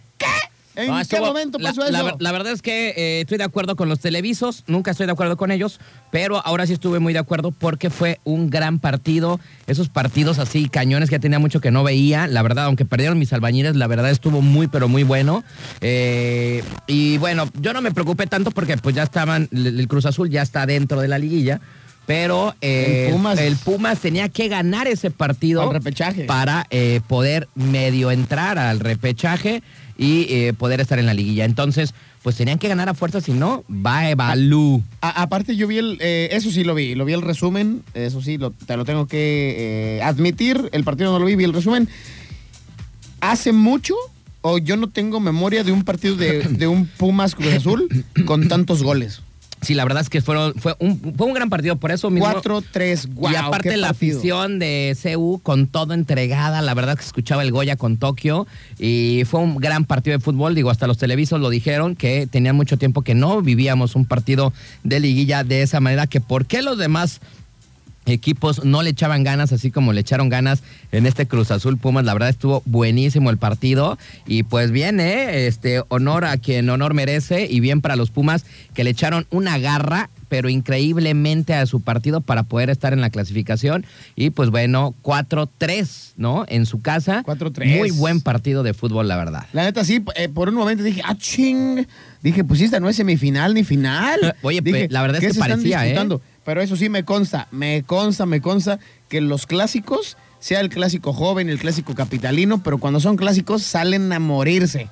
¿En No, qué estuvo- momento la, pasó la eso? la verdad es que eh, estoy de acuerdo con los televisos, nunca estoy de acuerdo con ellos, pero ahora sí estuve muy de acuerdo porque fue un gran partido. Esos partidos así, cañones que ya tenía mucho que no veía. La verdad, aunque perdieron mis albañiles, la verdad estuvo muy, pero muy bueno. Eh, y bueno, yo no me preocupé tanto porque pues ya estaban, el, el Cruz Azul ya está dentro de la liguilla. Pero eh, El Pumas. el Pumas tenía que ganar ese partido Al repechaje. para poder medio entrar al repechaje y eh, poder estar en la liguilla. Entonces, pues tenían que ganar a fuerza, si no, va Evalú. Aparte yo vi el, eh, eso sí lo vi, lo vi el resumen, eso sí, lo- te lo tengo que eh, admitir, el partido no lo vi, vi el resumen. Hace mucho, o yo no tengo memoria de un partido de, de un Pumas Cruz Azul con tantos goles. Sí, la verdad es que fueron, fue, un, fue un gran partido, por eso mismo. 4-3, guau, y aparte la afición de CU con todo entregada, la verdad que se escuchaba el Goya con Tokio y fue un gran partido de fútbol, digo, hasta los televisos lo dijeron que tenían mucho tiempo que no vivíamos un partido de liguilla de esa manera, que por qué los demás equipos no le echaban ganas así como le echaron ganas en este Cruz Azul Pumas. La verdad estuvo buenísimo el partido y pues bien, ¿eh? Este honor a quien honor merece y bien para los Pumas que le echaron una garra pero increíblemente a su partido para poder estar en la clasificación y pues bueno, 4-3, ¿no? En su casa. 4-3. Muy buen partido de fútbol, la verdad. La neta sí, eh, por un momento dije, ah, ching. Dije, pues esta no es semifinal ni final. <laughs> Oye, Dije, pe- la verdad es ¿qué que parecía, ¿eh? Pero eso sí me consta, me consta, me consta que los clásicos, sea el clásico joven, el clásico capitalino, pero cuando son clásicos salen a morirse.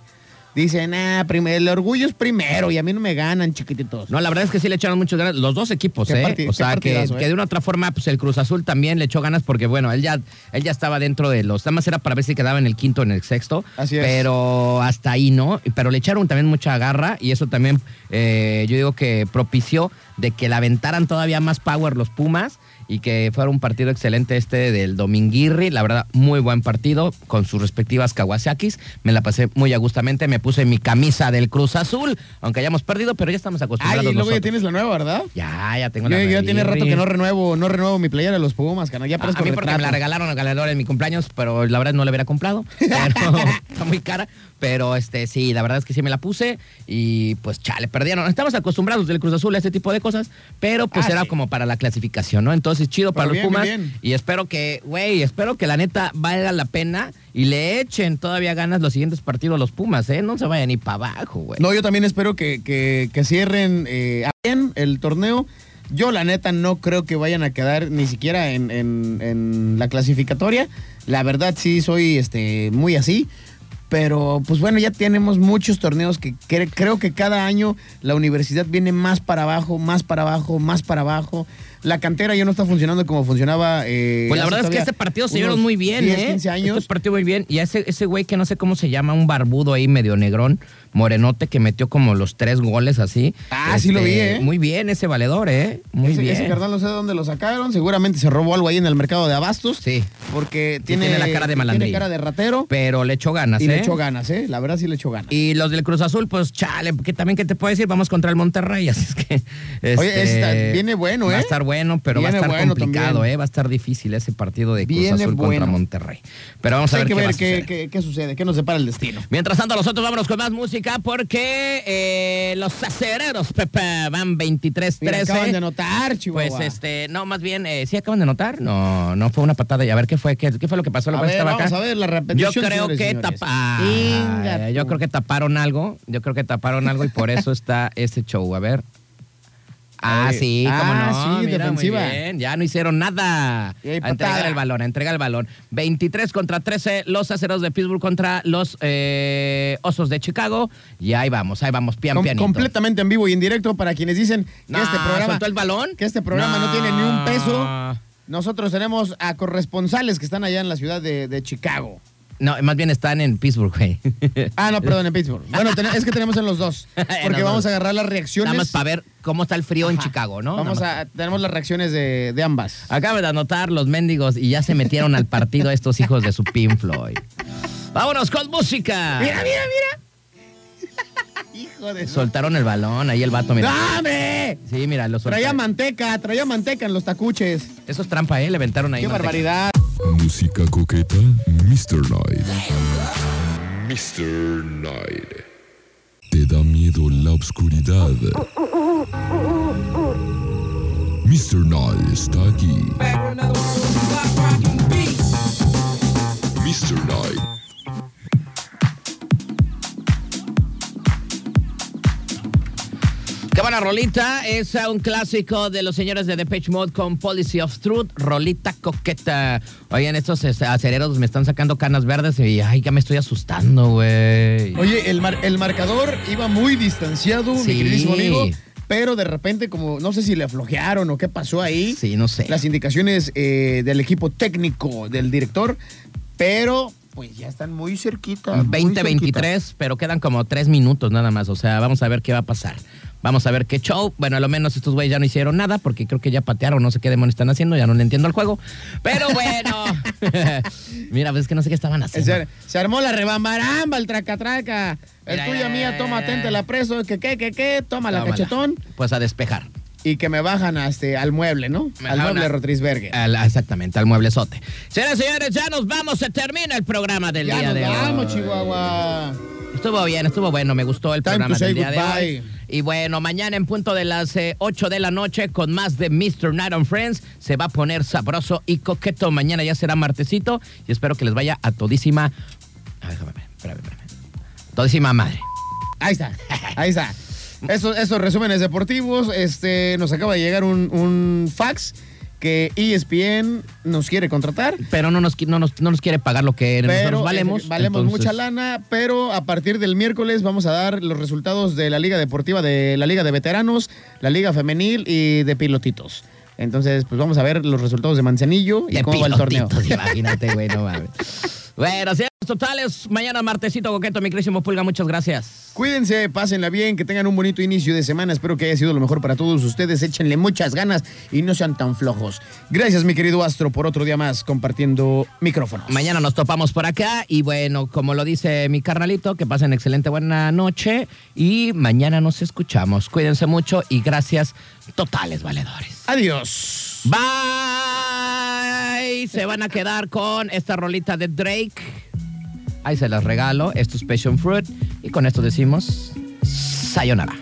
Dicen, ah, el orgullo es primero y a mí no me ganan, chiquititos. No, la verdad es que sí le echaron muchas ganas los dos equipos, ¿eh? o sea, que, ¿eh? que de una otra forma, pues el Cruz Azul también le echó ganas porque, bueno, él ya, él ya estaba dentro de los. Nada más era para ver si quedaba en el quinto o en el sexto. Así es. Pero hasta ahí, ¿no? Pero le echaron también mucha garra y eso también, eh, yo digo que propició de que la aventaran todavía más power los Pumas y que fuera un partido excelente este del Dominguirri. La verdad, muy buen partido con sus respectivas Kawasakis. Me la pasé muy agustamente. Me puse mi camisa del Cruz Azul, aunque hayamos perdido, pero ya estamos Ay, acostumbrados. y luego ya tienes la nueva, ¿verdad? Ya, ya tengo Yo, la yo tiene rato que no renuevo, no renuevo mi playera de los Pumas, canal. Ya A, parezco a mí porque me la regalaron al ganador en mi cumpleaños, pero la verdad no la hubiera comprado. <laughs> Pero <laughs> está muy cara. Pero este sí, la verdad es que sí me la puse y pues chale, perdieron. Estamos acostumbrados del Cruz Azul a este tipo de cosas, pero pues Ah, era sí. como para la clasificación, ¿no? Entonces chido para Pero los bien, Pumas. bien. Y espero que, güey, espero que la neta valga la pena y le echen todavía ganas los siguientes partidos a los Pumas, ¿eh? No se vayan ni para abajo, güey. No, yo también espero que, que- que cierren eh, bien el torneo. Yo, la neta, no creo que vayan a quedar ni siquiera en, en- en la clasificatoria. La verdad, sí, soy este, muy así. Pero, pues bueno, ya tenemos muchos torneos que cre- creo que cada año la universidad viene más para abajo, más para abajo, más para abajo. La cantera ya no está funcionando como funcionaba. eh, Pues la verdad es que este partido se unos vieron muy bien, 10, ¿eh? 15 años. Este partido muy bien. Y ese, ese güey que no sé cómo se llama, un barbudo ahí medio negrón, morenote, que metió como los tres goles así. Este, Ah, sí lo vi, ¿eh? Muy bien ese valedor, ¿eh? Muy ese, bien. ese carnal no sé de dónde lo sacaron. Seguramente se robó algo ahí en el mercado de abastos. Sí. Porque tiene, tiene la cara de malandrillo. Tiene cara de ratero. Pero le echó ganas, Y ¿eh? le echó ganas, ¿eh? La verdad sí le echó ganas. Y los del Cruz Azul, pues chale, que también que te puedo decir, vamos contra el Monterrey, <laughs> así es que Oye, este, viene bueno, Va a ¿eh? estar bueno, pero va a estar bueno complicado, también. eh, va a estar difícil ese partido de Cruz Azul contra bueno. Monterrey. Pero vamos a ver que qué ver qué, suceder. qué- qué sucede, qué nos depara el destino. Mientras tanto, nosotros vámonos con más música porque eh, los acereros, Pepe, van 23-13. Mira, acaban de anotar, Chihuahua. Pues este, no, más bien, eh, ¿sí acaban de anotar? No, no fue una patada. Y a ver qué fue, qué, qué fue lo que pasó. A ver, vamos acá. a ver la Yo repetición, creo señores y que señores. tapa- Inga Yo creo que taparon algo. Yo creo que taparon algo y por eso <laughs> está ese show. A ver. Ah, sí, cómo ah, no. sí, mira, defensiva. Muy bien. Ya no hicieron nada. Y ahí A entregar patada. el balón, a entregar el balón. 23 contra 13, los aceros de Pittsburgh contra los eh, osos de Chicago. Y ahí vamos, ahí vamos, pian Com- pianito. completamente en vivo y en directo para quienes dicen que este programa ¿soltó el balón? que este programa no. No. tiene ni un peso. Nosotros tenemos a corresponsales que están allá en la ciudad de, de Chicago. No, más bien están en Pittsburgh, güey. <laughs> Ah, no, perdón, en Pittsburgh. Bueno, ten- es que tenemos en los dos. <laughs> Porque los vamos dos. a agarrar las reacciones. Nada más para ver cómo está el frío en. Chicago, ¿no? Vamos a, tenemos las reacciones de, de ambas. Acaba de anotar los mendigos y ya se metieron al partido estos hijos de su Pink Floyd. Vámonos con música. Mira, mira, mira. Hijo de... Soltaron el balón, ahí el vato, mira. ¡Dame! Sí, mira, lo soltaron. Traía manteca, traía manteca en los tacuches. Eso es trampa, ¿eh? Le aventaron ahí. ¡Qué manteca. barbaridad! Música coqueta, Mr. Night. Mr. Night. ¿Te da miedo la oscuridad? Mr. Night está aquí. Mr. Night. Qué buena rolita. Es uh, un clásico de los señores de Depeche Mode con Policy of Truth. Rolita coqueta. Oigan, estos acereros me están sacando canas verdes y ay, ya me estoy asustando, güey. Oye, el, mar- el marcador iba muy distanciado, Sí. mi queridísimo amigo. Pero de repente, como no sé si le aflojearon o qué pasó ahí. Sí, no sé. Las indicaciones eh, del equipo técnico, del director. Pero, pues ya están muy cerquita. muy 20-23, pero quedan como tres minutos nada más. O sea, vamos a ver qué va a pasar. Vamos a ver qué show. Bueno, a lo menos estos güeyes ya no hicieron nada porque creo que ya patearon, no sé qué demonios están haciendo, ya no le entiendo el juego. Pero bueno. <laughs> Mira, pues es que no sé qué estaban haciendo. Se, se armó la rebambaramba, el tracatraca. El Mira, mira, mía, toma, atente la preso, que qué, que qué, toma la cachetón. Pues a despejar. Y que me bajan a este, al mueble, ¿no? Me al mueble Rotrisberger. Exactamente, al mueblezote. Señoras y señores, ya nos vamos, se termina el programa del Ya día nos de vamos, hoy. Chihuahua. Estuvo bien, estuvo bueno, me gustó el Time programa del día de hoy. Y bueno, mañana en punto de las eh, 8 de la noche con más de Mr. Night on Friends se va a poner sabroso y coqueto. Mañana ya será martesito y espero que les vaya a todísima... A ver, déjame espérame, espérame. Todísima madre. Ahí está, ahí está. Esos, esos resúmenes deportivos, este, nos acaba de llegar un, un fax que ESPN nos quiere contratar. Pero no nos, no nos, no nos quiere pagar lo que Pero nosotros valemos. eh, valemos entonces- mucha lana, pero a partir del miércoles vamos a dar los resultados de la Liga Deportiva, de la Liga de Veteranos, la Liga Femenil y de Pilotitos. Entonces, pues vamos a ver los resultados de Manzanillo y De cómo va el torneo. Imagínate, güey, no mames. <laughs> Bueno, señores totales, mañana martesito coqueto, mi querísimo Pulga, muchas gracias. Cuídense, pásenla bien, que tengan un bonito inicio de semana. Espero que haya sido lo mejor para todos ustedes. Échenle muchas ganas y no sean tan flojos. Gracias, mi querido Astro, por otro día más compartiendo micrófonos. Mañana nos topamos por acá y bueno, como lo dice mi carnalito, que pasen excelente buena noche y mañana nos escuchamos. Cuídense mucho y gracias totales valedores. Adiós. Bye. Se van a quedar con esta rolita de Drake. Ahí se las regalo. Esto es Passion Fruit. Y con esto decimos sayonara.